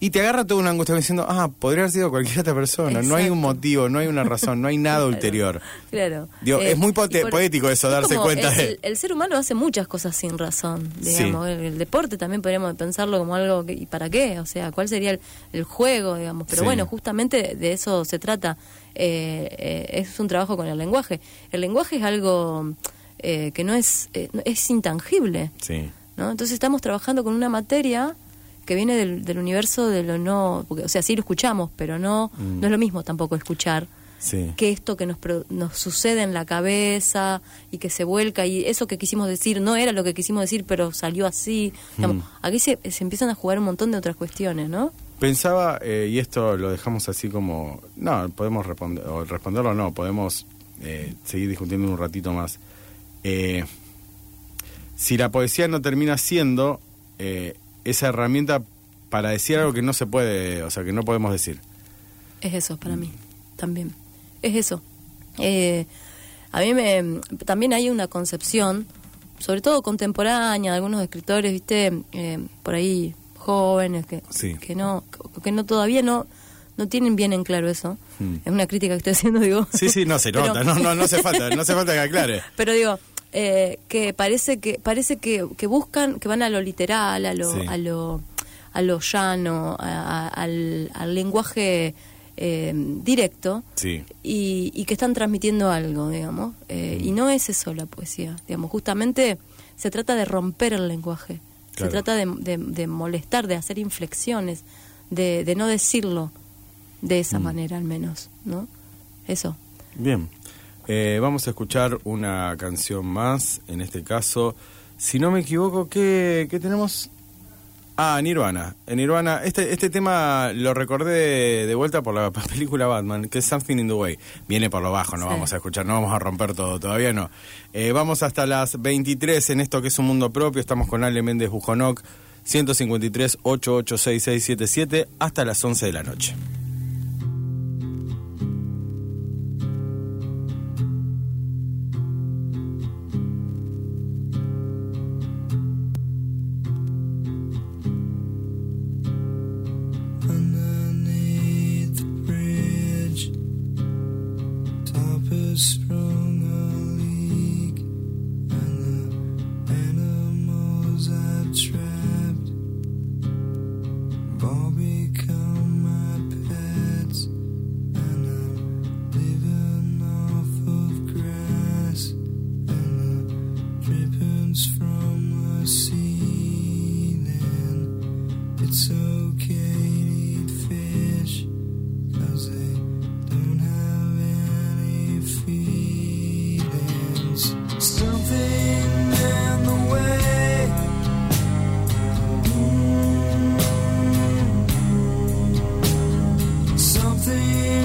y te agarra toda una angustia diciendo, ah, podría haber sido cualquier otra persona, no hay un motivo, no hay una razón, no hay nada Claro, ulterior. Claro. Digo, es muy y pote- poético eso, es darse cuenta el, de- el- el ser humano hace muchas cosas sin razón, Sí. digamos. El, el deporte también podríamos pensarlo como algo, que, ¿y para qué? O sea, ¿cuál sería el, el juego, digamos? Pero Sí. bueno, justamente de eso se trata. Eh, eh, es un trabajo con el lenguaje. El lenguaje es algo eh, que no es, eh, es intangible. Sí. ¿no? Entonces estamos trabajando con una materia que viene del, del universo de lo no, porque, o sea, sí lo escuchamos, pero no, Mm. no es lo mismo tampoco escuchar Sí. que esto que nos, nos sucede en la cabeza y que se vuelca y eso que quisimos decir no era lo que quisimos decir, pero salió así. Digamos, Mm. Aquí se, se empiezan a jugar un montón de otras cuestiones, ¿no? Pensaba, eh, y esto lo dejamos así como, no, podemos responder, o responderlo o no, podemos eh, seguir discutiendo un ratito más. Eh, si la poesía no termina siendo eh, esa herramienta para decir algo que no se puede, o sea, que no podemos decir. Es eso para mí, también. Es eso. Eh, a mí me, también hay una concepción, sobre todo contemporánea, de algunos escritores, viste, Eh, por ahí jóvenes que, Sí. que no, que no todavía no, no tienen bien en claro eso. Mm. Es una crítica que estoy haciendo, digo. Sí, sí, no se Pero- nota, no, no, no hace falta, no hace falta que aclare. Pero digo, eh, que parece que parece que, que buscan, que van a lo literal, a lo, Sí. a lo, a lo llano, a- a- al, al lenguaje eh, directo Sí, y, y que están transmitiendo algo, digamos. Eh, Mm. Y no es eso la poesía, digamos. Justamente se trata de romper el lenguaje, Claro. se trata de, de- de molestar, de hacer inflexiones, de, de no decirlo de esa Mm. manera al menos, ¿no? Eso. bien. Eh, vamos a escuchar una canción más, en este caso, si no me equivoco, ¿qué, qué tenemos? Ah, Nirvana. En Nirvana, este, este tema lo recordé de, vuelta por la película Batman, que es Something in the Way. Viene por lo bajo, no Sí. vamos a escuchar, no vamos a romper todo, todavía no. Eh, vamos hasta las 23 en esto que es un mundo propio. Estamos con Ale Méndez Bujonoc, 153 886677 hasta las 11 de la noche. see.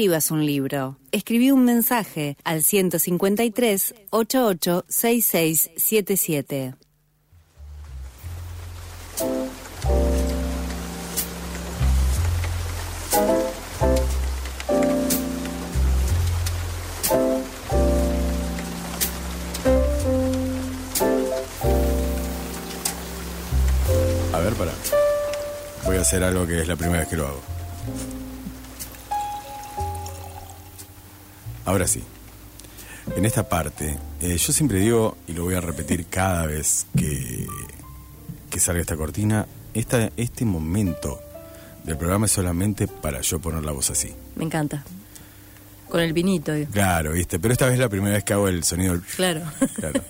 Escribas un libro, escribí un mensaje al 153 88 6677. A ver, para. Voy a hacer algo que es la primera vez que lo hago. Ahora sí. En esta parte, eh, yo siempre digo, y lo voy a repetir cada vez que, que salga esta cortina, esta, este momento del programa es solamente para yo poner la voz así. Me encanta. Con el vinito, digo. Claro, ¿viste? Pero esta vez es la primera vez que hago el sonido del... Claro. Claro.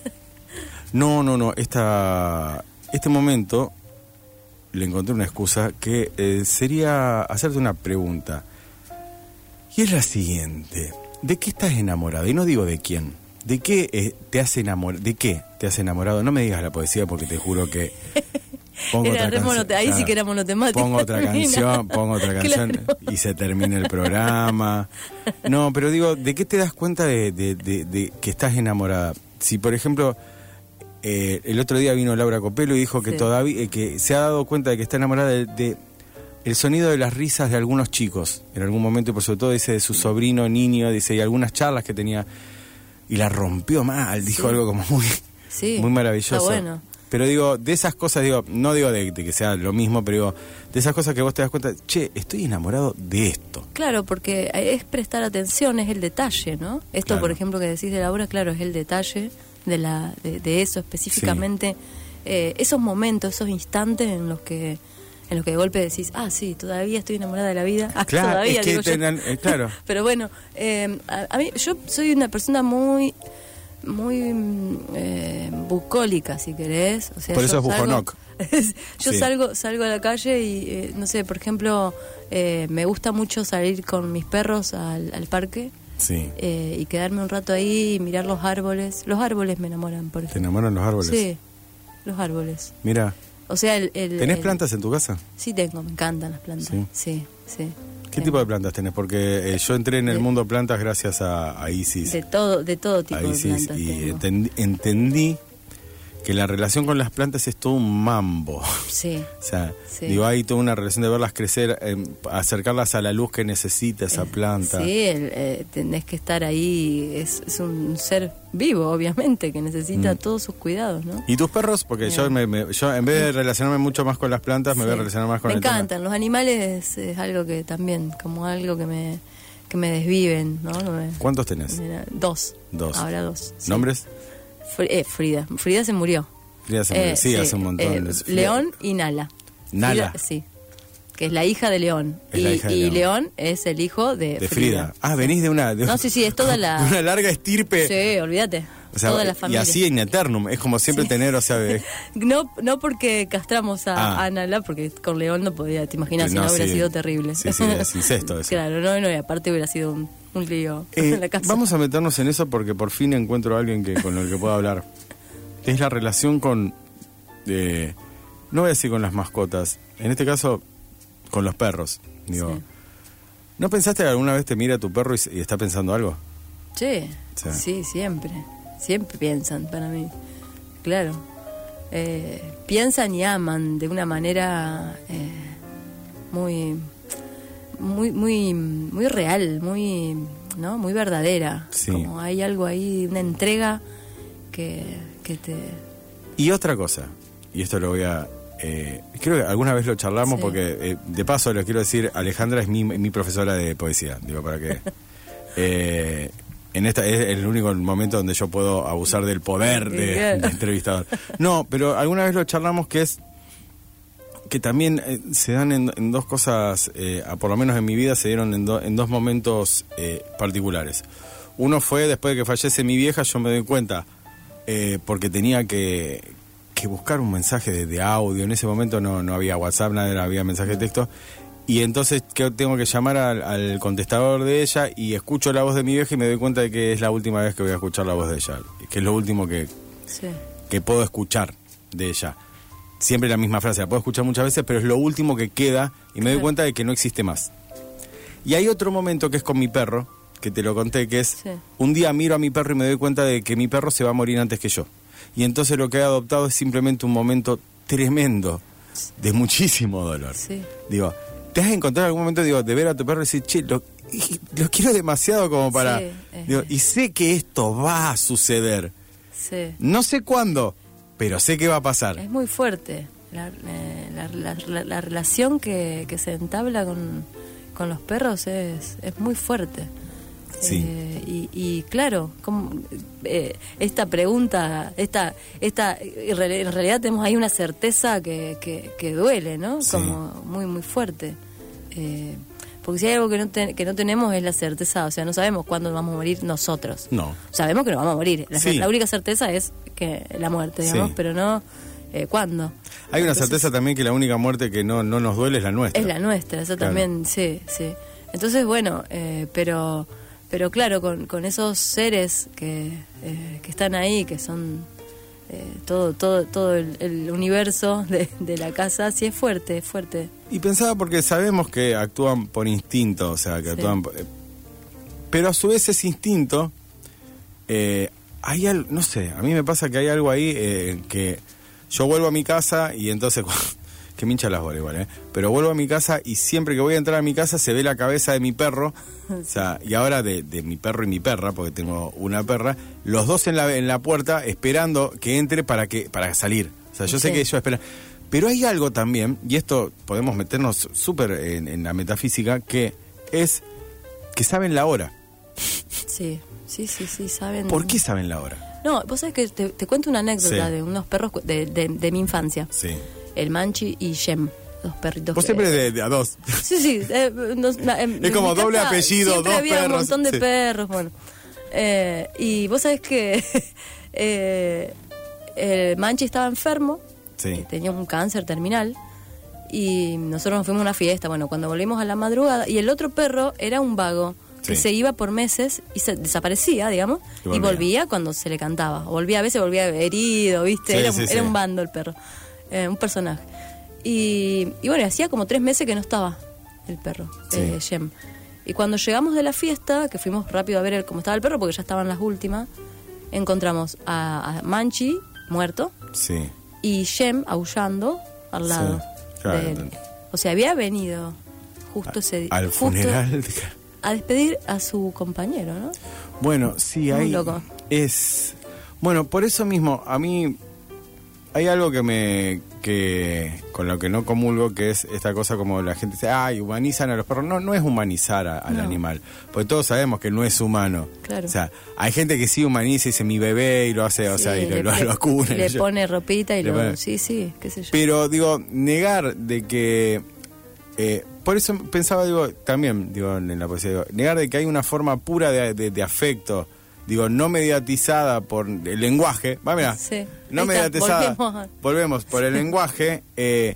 No, no, no. Esta, este momento le encontré una excusa que eh, sería hacerte una pregunta. Y es la siguiente. ¿De qué estás enamorado? Y no digo de quién. ¿De qué eh, te has enamorado? ¿De qué te has enamorado? No me digas la poesía porque te juro que... Pongo Era otra canción. ahí sí que era monotemático. Pongo otra Termina. canción, pongo otra canción Claro. y se termina el programa. No, pero digo, ¿de qué te das cuenta de, de- de- de que estás enamorada? Si, por ejemplo, eh, el otro día vino Laura Copelo y dijo que Sí. todavía eh, que se ha dado cuenta de que está enamorada de el sonido de las risas de algunos chicos en algún momento, por sobre todo dice de su sobrino niño, dice, y algunas charlas que tenía y la rompió mal, dijo Sí. algo como muy Sí, muy maravilloso. está bueno. Pero digo, de esas cosas, digo, no digo de, de que sea lo mismo, pero digo, de esas cosas que vos te das cuenta, che, estoy enamorado de esto. Claro, porque es prestar atención, es el detalle, ¿no? Esto, Claro. por ejemplo, que decís de la obra, claro, es el detalle de, la, de, de eso específicamente. eh, esos momentos, esos instantes en los que en los que de golpe decís, ah, sí, todavía estoy enamorada de la vida. Ah, Claro, todavía, es que digo yo. tenan- eh, claro. Pero bueno, eh, a, a mí, yo soy una persona muy muy mm, eh, bucólica, si querés. O sea, Por eso es salgo- bujonoc. yo Sí. salgo salgo a la calle y, eh, no sé, por ejemplo, eh, me gusta mucho salir con mis perros al, al parque Sí. eh, y quedarme un rato ahí y mirar los árboles. Los árboles me enamoran, por ¿Te ejemplo. enamoran los árboles? Sí, los árboles. Mira, O sea, el... el- ¿tenés el- plantas en tu casa? Sí, tengo, me encantan las plantas. Sí. Sí, sí. ¿Qué Tengo. tipo de plantas tenés? Porque eh, yo entré en el De- mundo plantas gracias a, a Isis. De todo, de todo tipo de plantas y tengo. entendí que la relación con las plantas es todo un mambo. Sí. O sea, Sí. digo, hay toda una relación de verlas crecer, eh, acercarlas a la luz que necesita esa planta. Sí, el, eh, tenés que estar ahí. Es, es un ser vivo, obviamente, que necesita Mm. todos sus cuidados, ¿no? ¿Y tus perros? Porque yo, me, me- yo en vez de relacionarme mucho más con las plantas, me voy a relacionar más con Me el tema. encantan. Los animales es algo que también, como algo que me, que me desviven, ¿no? Me- ¿Cuántos tenés? Dos. Dos. Ahora dos. sí. ¿Nombres? Eh, Frida. Frida se murió. Frida se murió. Eh, sí, hace un montón. eh, de- León y Nala. Nala. Frida- sí. que es la hija de León. Y de y León. León es el hijo de, De Frida. Ah, venís de una... De No, sí, sí, es toda la- de una larga estirpe. Sí, olvídate. O sea, toda la y familia. así en eternum. Es como siempre Sí. tener, o sea... No, no porque castramos a Ah. a Nala, porque con León no podía, te imaginas, si No, no, hubiera sí. sido terrible. Sí, sí, es incesto eso. claro, no, no, y aparte hubiera sido un, un lío Eh, en la casa. vamos a meternos en eso porque por fin encuentro a alguien que con el que pueda hablar. Es la relación con... eh, no voy a decir con las mascotas. En este caso, con los perros. Digo, Sí. ¿No pensaste que alguna vez te mira tu perro y, y está pensando algo? Sí, Sí. sí, siempre. Siempre piensan para mí. Claro. Eh, piensan y aman de una manera eh, muy, muy, muy, muy real, muy, ¿no? Muy verdadera. Sí. Como hay algo ahí, una entrega que, que te. Y otra cosa, y esto lo voy a... eh, creo que alguna vez lo charlamos Sí. porque, eh, de paso, lo quiero decir, Alejandra es mi, mi profesora de poesía, digo, para que... eh, en esta es el único momento donde yo puedo abusar del poder de entrevistador. No, pero alguna vez lo charlamos que es que también eh, se dan en, en dos cosas, eh, por lo menos en mi vida se dieron en, do- en dos momentos eh, particulares. Uno fue después de que fallece mi vieja, yo me doy cuenta, eh, porque tenía que, que buscar un mensaje de, de audio, en ese momento no, no había WhatsApp, nada, había mensaje de texto, y entonces que tengo que llamar al, al contestador de ella y escucho la voz de mi vieja y me doy cuenta de que es la última vez que voy a escuchar la voz de ella, que es lo último que, Sí, que puedo escuchar de ella. Siempre la misma frase, la puedo escuchar muchas veces, pero es lo último que queda y me doy cuenta de que no existe más. Y hay otro momento que es con mi perro, que te lo conté, que es Sí. un día miro a mi perro y me doy cuenta de que mi perro se va a morir antes que yo. Y entonces lo que he adoptado es simplemente un momento tremendo, de muchísimo dolor. sí. Digo, ¿te has encontrado en algún momento digo, de ver a tu perro y decir, che, lo, lo quiero demasiado como para... Sí, digo, y sé que esto va a suceder. No sé cuándo, pero sé que va a pasar. Es muy fuerte la, eh, la, la- la- la relación que, que se entabla con, con los perros es, es muy fuerte. Sí. Eh, y, y claro, como, eh, esta pregunta, esta, esta, en real- en realidad tenemos ahí una certeza que, que, que duele, ¿no? Sí. Como muy, muy fuerte. Eh, porque si hay algo que no, te- que no tenemos es la certeza, o sea, no sabemos cuándo vamos a morir nosotros. No. Sabemos que nos vamos a morir. La, Sí. la única certeza es que la muerte, digamos, Sí. pero no eh, cuándo. Hay una Entonces, certeza también que la única muerte que no, no nos duele es la nuestra. Es la nuestra, eso Claro. también, sí, sí. Entonces, bueno, eh, pero pero claro, con, con esos seres que, eh, que están ahí, que son eh, todo todo todo el, el universo de, de la casa, sí es fuerte, es fuerte. Y pensaba porque sabemos que actúan por instinto, o sea, que actúan... por- eh, Pero a su vez ese instinto, eh, hay algo, no sé, a mí me pasa que hay algo ahí eh, que yo vuelvo a mi casa y entonces... que me hincha las bolas igual, ¿eh? Pero vuelvo a mi casa y siempre que voy a entrar a mi casa se ve la cabeza de mi perro, o sea, y ahora de, de mi perro y mi perra, porque tengo una perra, los dos en la, en la puerta esperando que entre para que para salir. O sea, yo sé que ellos esperan. Pero hay algo también, y esto podemos meternos súper en, en la metafísica, que es que saben la hora. Sí, sí, sí, sí, saben. ¿Por qué saben la hora? No, vos sabés que te, te cuento una anécdota Sí. de unos perros de, de, de mi infancia. Sí. El Manchi y Shem, dos perritos. Vos que- siempre de, de a dos. Sí, sí. eh, nos- na- en- Es como doble casa apellido, dos había perros, un montón de sí. perros, bueno. Eh, y vos sabés que eh, el Manchi estaba enfermo, Sí. que tenía un cáncer terminal, y nosotros nos fuimos a una fiesta, bueno, cuando volvimos a la madrugada, y el otro perro era un vago, que Sí. se iba por meses y se desaparecía, digamos, Y y volvía. cuando se le cantaba. Volvía a veces, volvía herido, ¿viste? Sí, era, sí, un, sí. era un bando el perro, eh, un personaje. Y, y bueno, hacía como tres meses que no estaba el perro, Sí. eh. Y cuando llegamos de la fiesta, que fuimos rápido a ver el- cómo estaba el perro, porque ya estaban las últimas, encontramos a, a Manchi muerto Sí. y Shem aullando al lado Sí, claro, de él. O sea, había venido justo ese día. Al justo funeral. de- A despedir a su compañero, ¿no? Bueno, sí, loco. Es. Bueno, por eso mismo, a mí. Hay algo que me. que con lo que no comulgo, que es esta cosa como la gente dice, ay, humanizan a los perros. No, no es humanizar a- al No. animal, porque todos sabemos que no es humano. Claro. O sea, hay gente que sí humaniza y dice mi bebé y lo hace, o sea, y lo, le, lo, le- lo le pone ropita y Le lo... pone- Sí, sí, qué sé yo. Pero digo, negar de que eh, por eso pensaba, digo, también, digo, en la poesía, digo, negar de que hay una forma pura de, de- de afecto, digo, no mediatizada por el lenguaje, va, mira, Sí. no está, mediatizada, volvemos. volvemos, por el lenguaje, eh,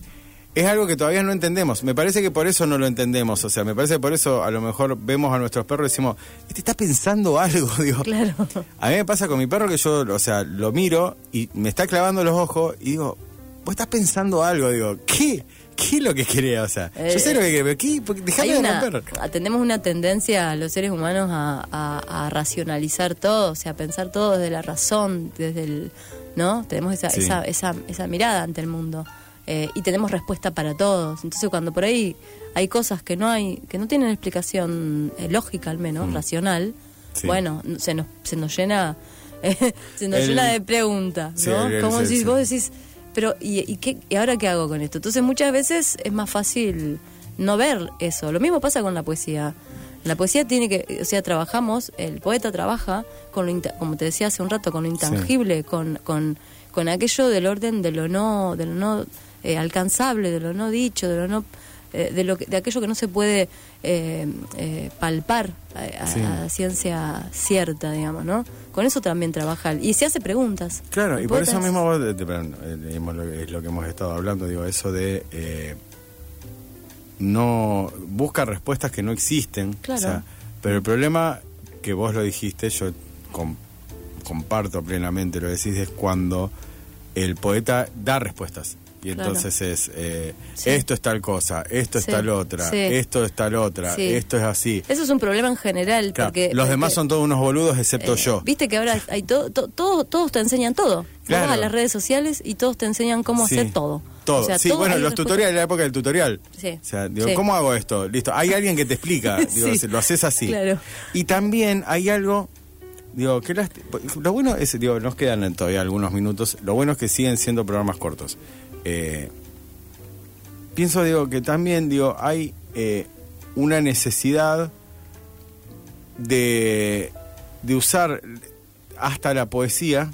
es algo que todavía no entendemos. Me parece que por eso no lo entendemos, o sea, me parece que por eso a lo mejor vemos a nuestros perros y decimos, este está pensando algo, digo. Claro. A mí me pasa con mi perro que yo, o sea, lo miro y me está clavando los ojos y digo, vos estás pensando algo, digo, ¿qué? ¿Qué es lo que querés? O sea, yo sé lo que querés, pero ¿qué? Hay de romper. tenemos una tendencia los seres humanos a, a- a racionalizar todo, o sea, a pensar todo desde la razón, desde el, ¿no? Tenemos esa, Sí. esa, esa, esa mirada ante el mundo eh, y tenemos respuesta para todos. Entonces, cuando por ahí hay cosas que no hay, que no tienen explicación eh, lógica, al menos racional, Mm. Sí. bueno, se nos, se nos llena, se nos El- llena de preguntas, Sí, ¿no? Como si vos decís, pero ¿y, y, qué, ¿y ahora qué hago con esto? Entonces muchas veces es más fácil no ver eso. Lo mismo pasa con la poesía. La poesía tiene que, o sea, trabajamos, el poeta trabaja con lo, como te decía hace un rato, con lo intangible, con, con, con aquello del orden de lo no, de lo no eh, alcanzable, de lo no dicho, de lo no, eh, de lo que, de aquello que no se puede eh, eh, palpar a, a- Sí. a ciencia cierta, digamos, ¿no? Con eso también trabaja y se hace preguntas. Claro, y por eso es- mismo vos, eh, perdón, eh, lo que- es lo que hemos estado hablando, digo, eso de eh, no busca respuestas que no existen. Claro. o sea, pero el problema que vos lo dijiste, yo com- comparto plenamente lo que decís, es cuando el poeta da respuestas. Y Claro. entonces es, eh, Sí. esto es tal cosa, esto es Sí, tal otra, sí. esto es tal otra, esto es así. Eso es un problema en general. Claro, porque, los demás son todos unos boludos excepto eh, yo. Viste que ahora hay todo, to- todo- todos te enseñan todo. Claro. vas a las redes sociales y todos te enseñan cómo hacer todo. Todo. O sea, sí, bueno, los tutoriales, la época del tutorial. Sí. O sea, digo, Sí. ¿cómo hago esto? Listo. Hay alguien que te explica. Digo, Sí. lo haces así. Claro. Y también hay algo. Digo, que las- lo bueno es, digo, nos quedan todavía algunos minutos. Lo bueno es que siguen siendo programas cortos. Eh, pienso, digo, que también, digo, hay eh, una necesidad de, de usar hasta la poesía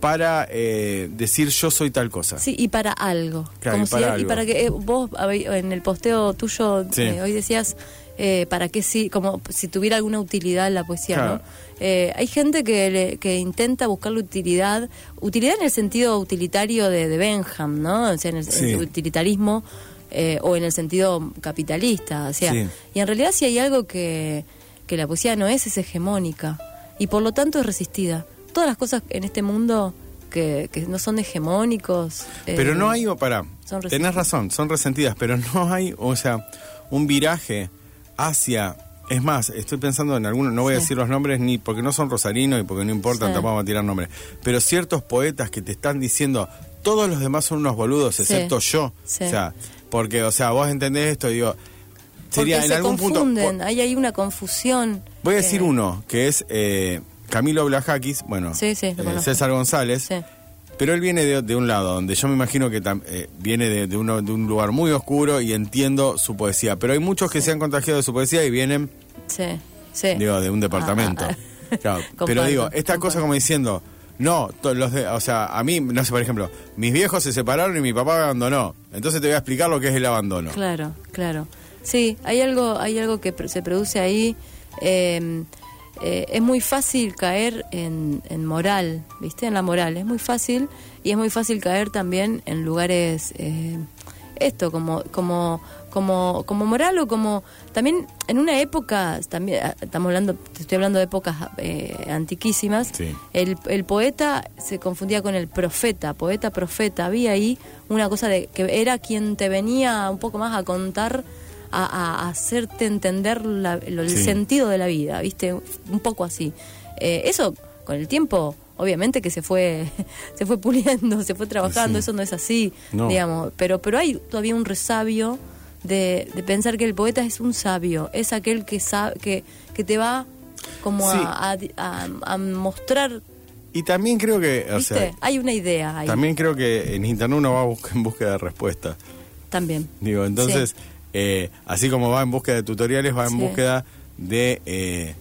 para eh, decir yo soy tal cosa. Sí, y para algo. Claro, Como y para si- y algo. para que eh, vos en el posteo tuyo Sí. hoy decías eh, para qué sí, como si tuviera alguna utilidad la poesía, Claro. ¿no? Eh, hay gente que, le- que intenta buscarle utilidad, utilidad en el sentido utilitario de, de Benham, ¿no? O sea, en el, Sí. en el utilitarismo eh, o en el sentido capitalista, o sea, Sí. y en realidad si hay algo que, que la poesía no es, es hegemónica y por lo tanto es resistida. Todas las cosas en este mundo que, que no son hegemónicos. Pero eh, no hay, para, son tenés razón, son resentidas, pero no hay, o sea, un viraje hacia, es más, estoy pensando en algunos, no voy a decir los nombres ni porque no son rosarinos y porque no importan, Sí. tampoco vamos a tirar nombres, pero ciertos poetas que te están diciendo, todos los demás son unos boludos, Sí. excepto yo. O sea, porque, o sea, vos entendés esto y digo, sería porque en se algún punto... confunden, po- hay ahí una confusión. Voy a eh, decir uno, que es eh, Camilo Blajakis, bueno, eh. César González. Pero él viene de, de un lado, donde yo me imagino que tam- eh, viene de, de uno, de un lugar muy oscuro y entiendo su poesía. Pero hay muchos que se han contagiado de su poesía y vienen, Sí, sí. digo, de un departamento. Ah, ah. Claro, pero digo, esta cosa como diciendo, no, los de, o sea, a mí, no sé, por ejemplo, mis viejos se separaron y mi papá me abandonó. Entonces te voy a explicar lo que es el abandono. Claro, claro. Sí, hay algo, hay algo que pr- se produce ahí. eh, eh, es muy fácil caer en, en moral, ¿viste? En la moral. Es muy fácil y es muy fácil caer también en lugares, eh, esto, como, como, como, como moral o como, también en una época, también ah, estamos hablando, te estoy hablando de épocas eh, antiquísimas, Sí. el, el poeta se confundía con el profeta, poeta, profeta. Había ahí una cosa de que era quien te venía un poco más a contar, a, hacerte entender la- lo- el Sí. sentido de la vida, ¿viste? Un poco así. Eh, eso con el tiempo, obviamente que se fue, se fue puliendo, se fue trabajando, Sí. eso no es así, No. digamos. Pero, pero hay todavía un resabio de, de pensar que el poeta es un sabio, es aquel que, sabe, que, que te va como Sí. a, a- a- a mostrar Y también creo que, o ¿Viste? sea, Hay una idea ahí. también creo que en internet uno va a buscar en búsqueda de respuesta. También. Digo, entonces, Sí. Eh, así como va en búsqueda de tutoriales, va en Sí. búsqueda de, eh,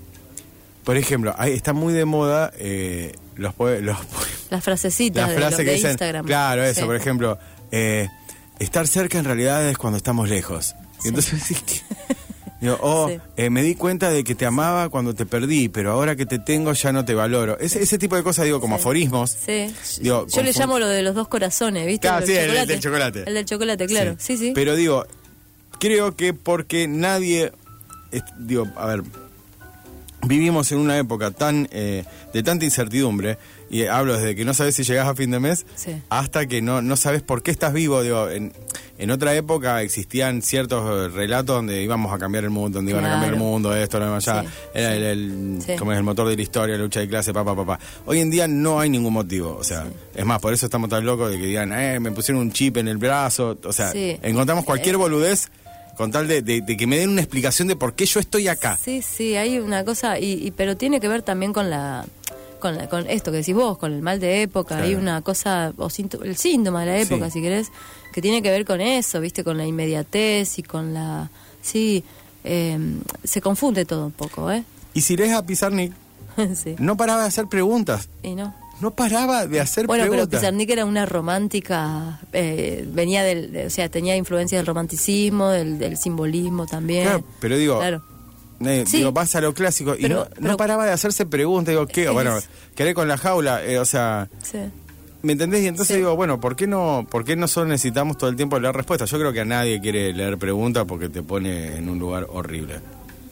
por ejemplo, ahí está muy de moda eh, los, los Las frasecitas las de, frases lo- que de dicen, Instagram. claro, eso, Sí. por ejemplo, eh, estar cerca en realidad es cuando estamos lejos. Y entonces sí que- digo, oh, Sí. eh, me di cuenta de que te amaba cuando te perdí, pero ahora que te tengo ya no te valoro. Ese, ese tipo de cosas, digo, como Sí. aforismos. Sí. Digo, Yo le llamo lo de los dos corazones, ¿viste? Claro, Lo sí, el- el del chocolate. El del chocolate, claro. Sí, sí. Pero digo, creo que porque nadie, es- digo, a ver, vivimos en una época tan eh, de tanta incertidumbre y hablo desde que no sabes si llegás a fin de mes Sí. hasta que no no sabes por qué estás vivo digo en, en otra época existían ciertos relatos donde íbamos a cambiar el mundo donde iban a cambiar el mundo esto lo demás allá Sí, era sí. el, como es el motor de la historia la lucha de clase papá papá hoy en día no hay ningún motivo o sea es más por eso estamos tan locos de que digan eh, me pusieron un chip en el brazo o sea encontramos cualquier Eh, boludez con tal de, de- de que me den una explicación de por qué yo estoy acá Sí, sí, hay una cosa, y, y- pero tiene que ver también con la, con la- con esto que decís vos, con el mal de época. Claro. Hay una cosa, o el síntoma de la época, Sí. si querés, que tiene que ver con eso, viste, con la inmediatez y con la, sí, eh, se confunde todo un poco, ¿eh? y si lees a Pizarnik sí. no paraba de hacer preguntas Y no. No paraba de hacer Bueno, pero preguntas Pizarnik era una romántica, eh, venía del, de- o sea, tenía influencia del romanticismo, del, del simbolismo también. Claro, pero digo, Claro. Eh, Sí. Digo, vas a lo clásico y Pero- no, no pero- paraba de hacerse preguntas. Digo, ¿qué? Es- Bueno, querés con la jaula, Eh, o sea, Sí. ¿me entendés? Y entonces Sí. digo, bueno, ¿por qué no por qué no solo necesitamos todo el tiempo leer respuestas? Yo creo que a nadie quiere leer preguntas porque te pone en un lugar horrible.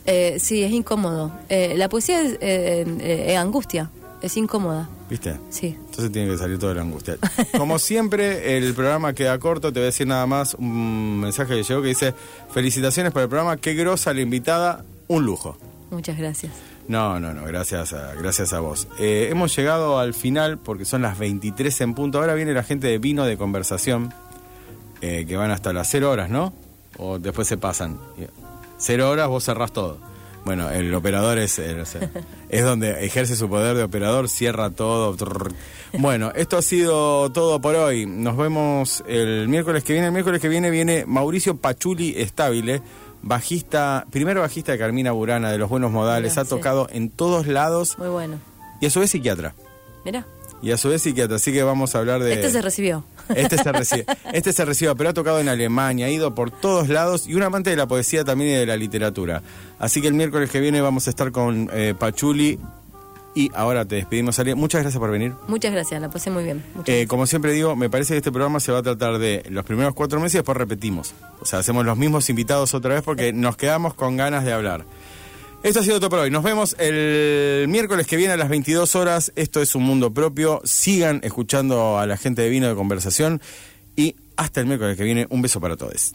Eh, sí, es incómodo. Eh, la poesía es eh, eh, eh, angustia, es incómoda. ¿Viste? Sí. Entonces tiene que salir toda la angustia. Como siempre, el programa queda corto. Te voy a decir nada más un mensaje que llegó que dice: Felicitaciones por el programa. Qué grosa la invitada. Un lujo. Muchas gracias. No, no, no, gracias a, gracias a vos. Eh, hemos llegado al final porque son las 23 en punto. Ahora viene la gente de vino de conversación, eh, que van hasta las 0 horas, ¿no? O después se pasan. Cero horas vos cerrás todo. Bueno, el operador es, eh, no sé, es donde ejerce su poder de operador, cierra todo. trrr. Bueno, esto ha sido todo por hoy. Nos vemos el miércoles que viene. El miércoles que viene viene Mauricio Pachuli Estabile, bajista, primer bajista de Carmina Burana, de los buenos modales. Ha sí. tocado en todos lados Muy bueno. y a su vez psiquiatra. Mira, Y a su vez psiquiatra. Así que vamos a hablar de. este se recibió. Este se recibe, este se recibe, pero ha tocado en Alemania, ha ido por todos lados y un amante de la poesía también y de la literatura. Así que el miércoles que viene vamos a estar con eh, Pachuli y ahora te despedimos, Ali. Muchas gracias por venir. Muchas gracias, la pasé muy bien. Eh, como siempre digo, me parece que este programa se va a tratar de los primeros cuatro meses y después repetimos. O sea, hacemos los mismos invitados otra vez porque nos quedamos con ganas de hablar. Esto ha sido todo por hoy. Nos vemos el miércoles que viene a las 22 horas. Esto es un mundo propio. Sigan escuchando a la gente de Vino de Conversación. Y hasta el miércoles que viene, un beso para todos.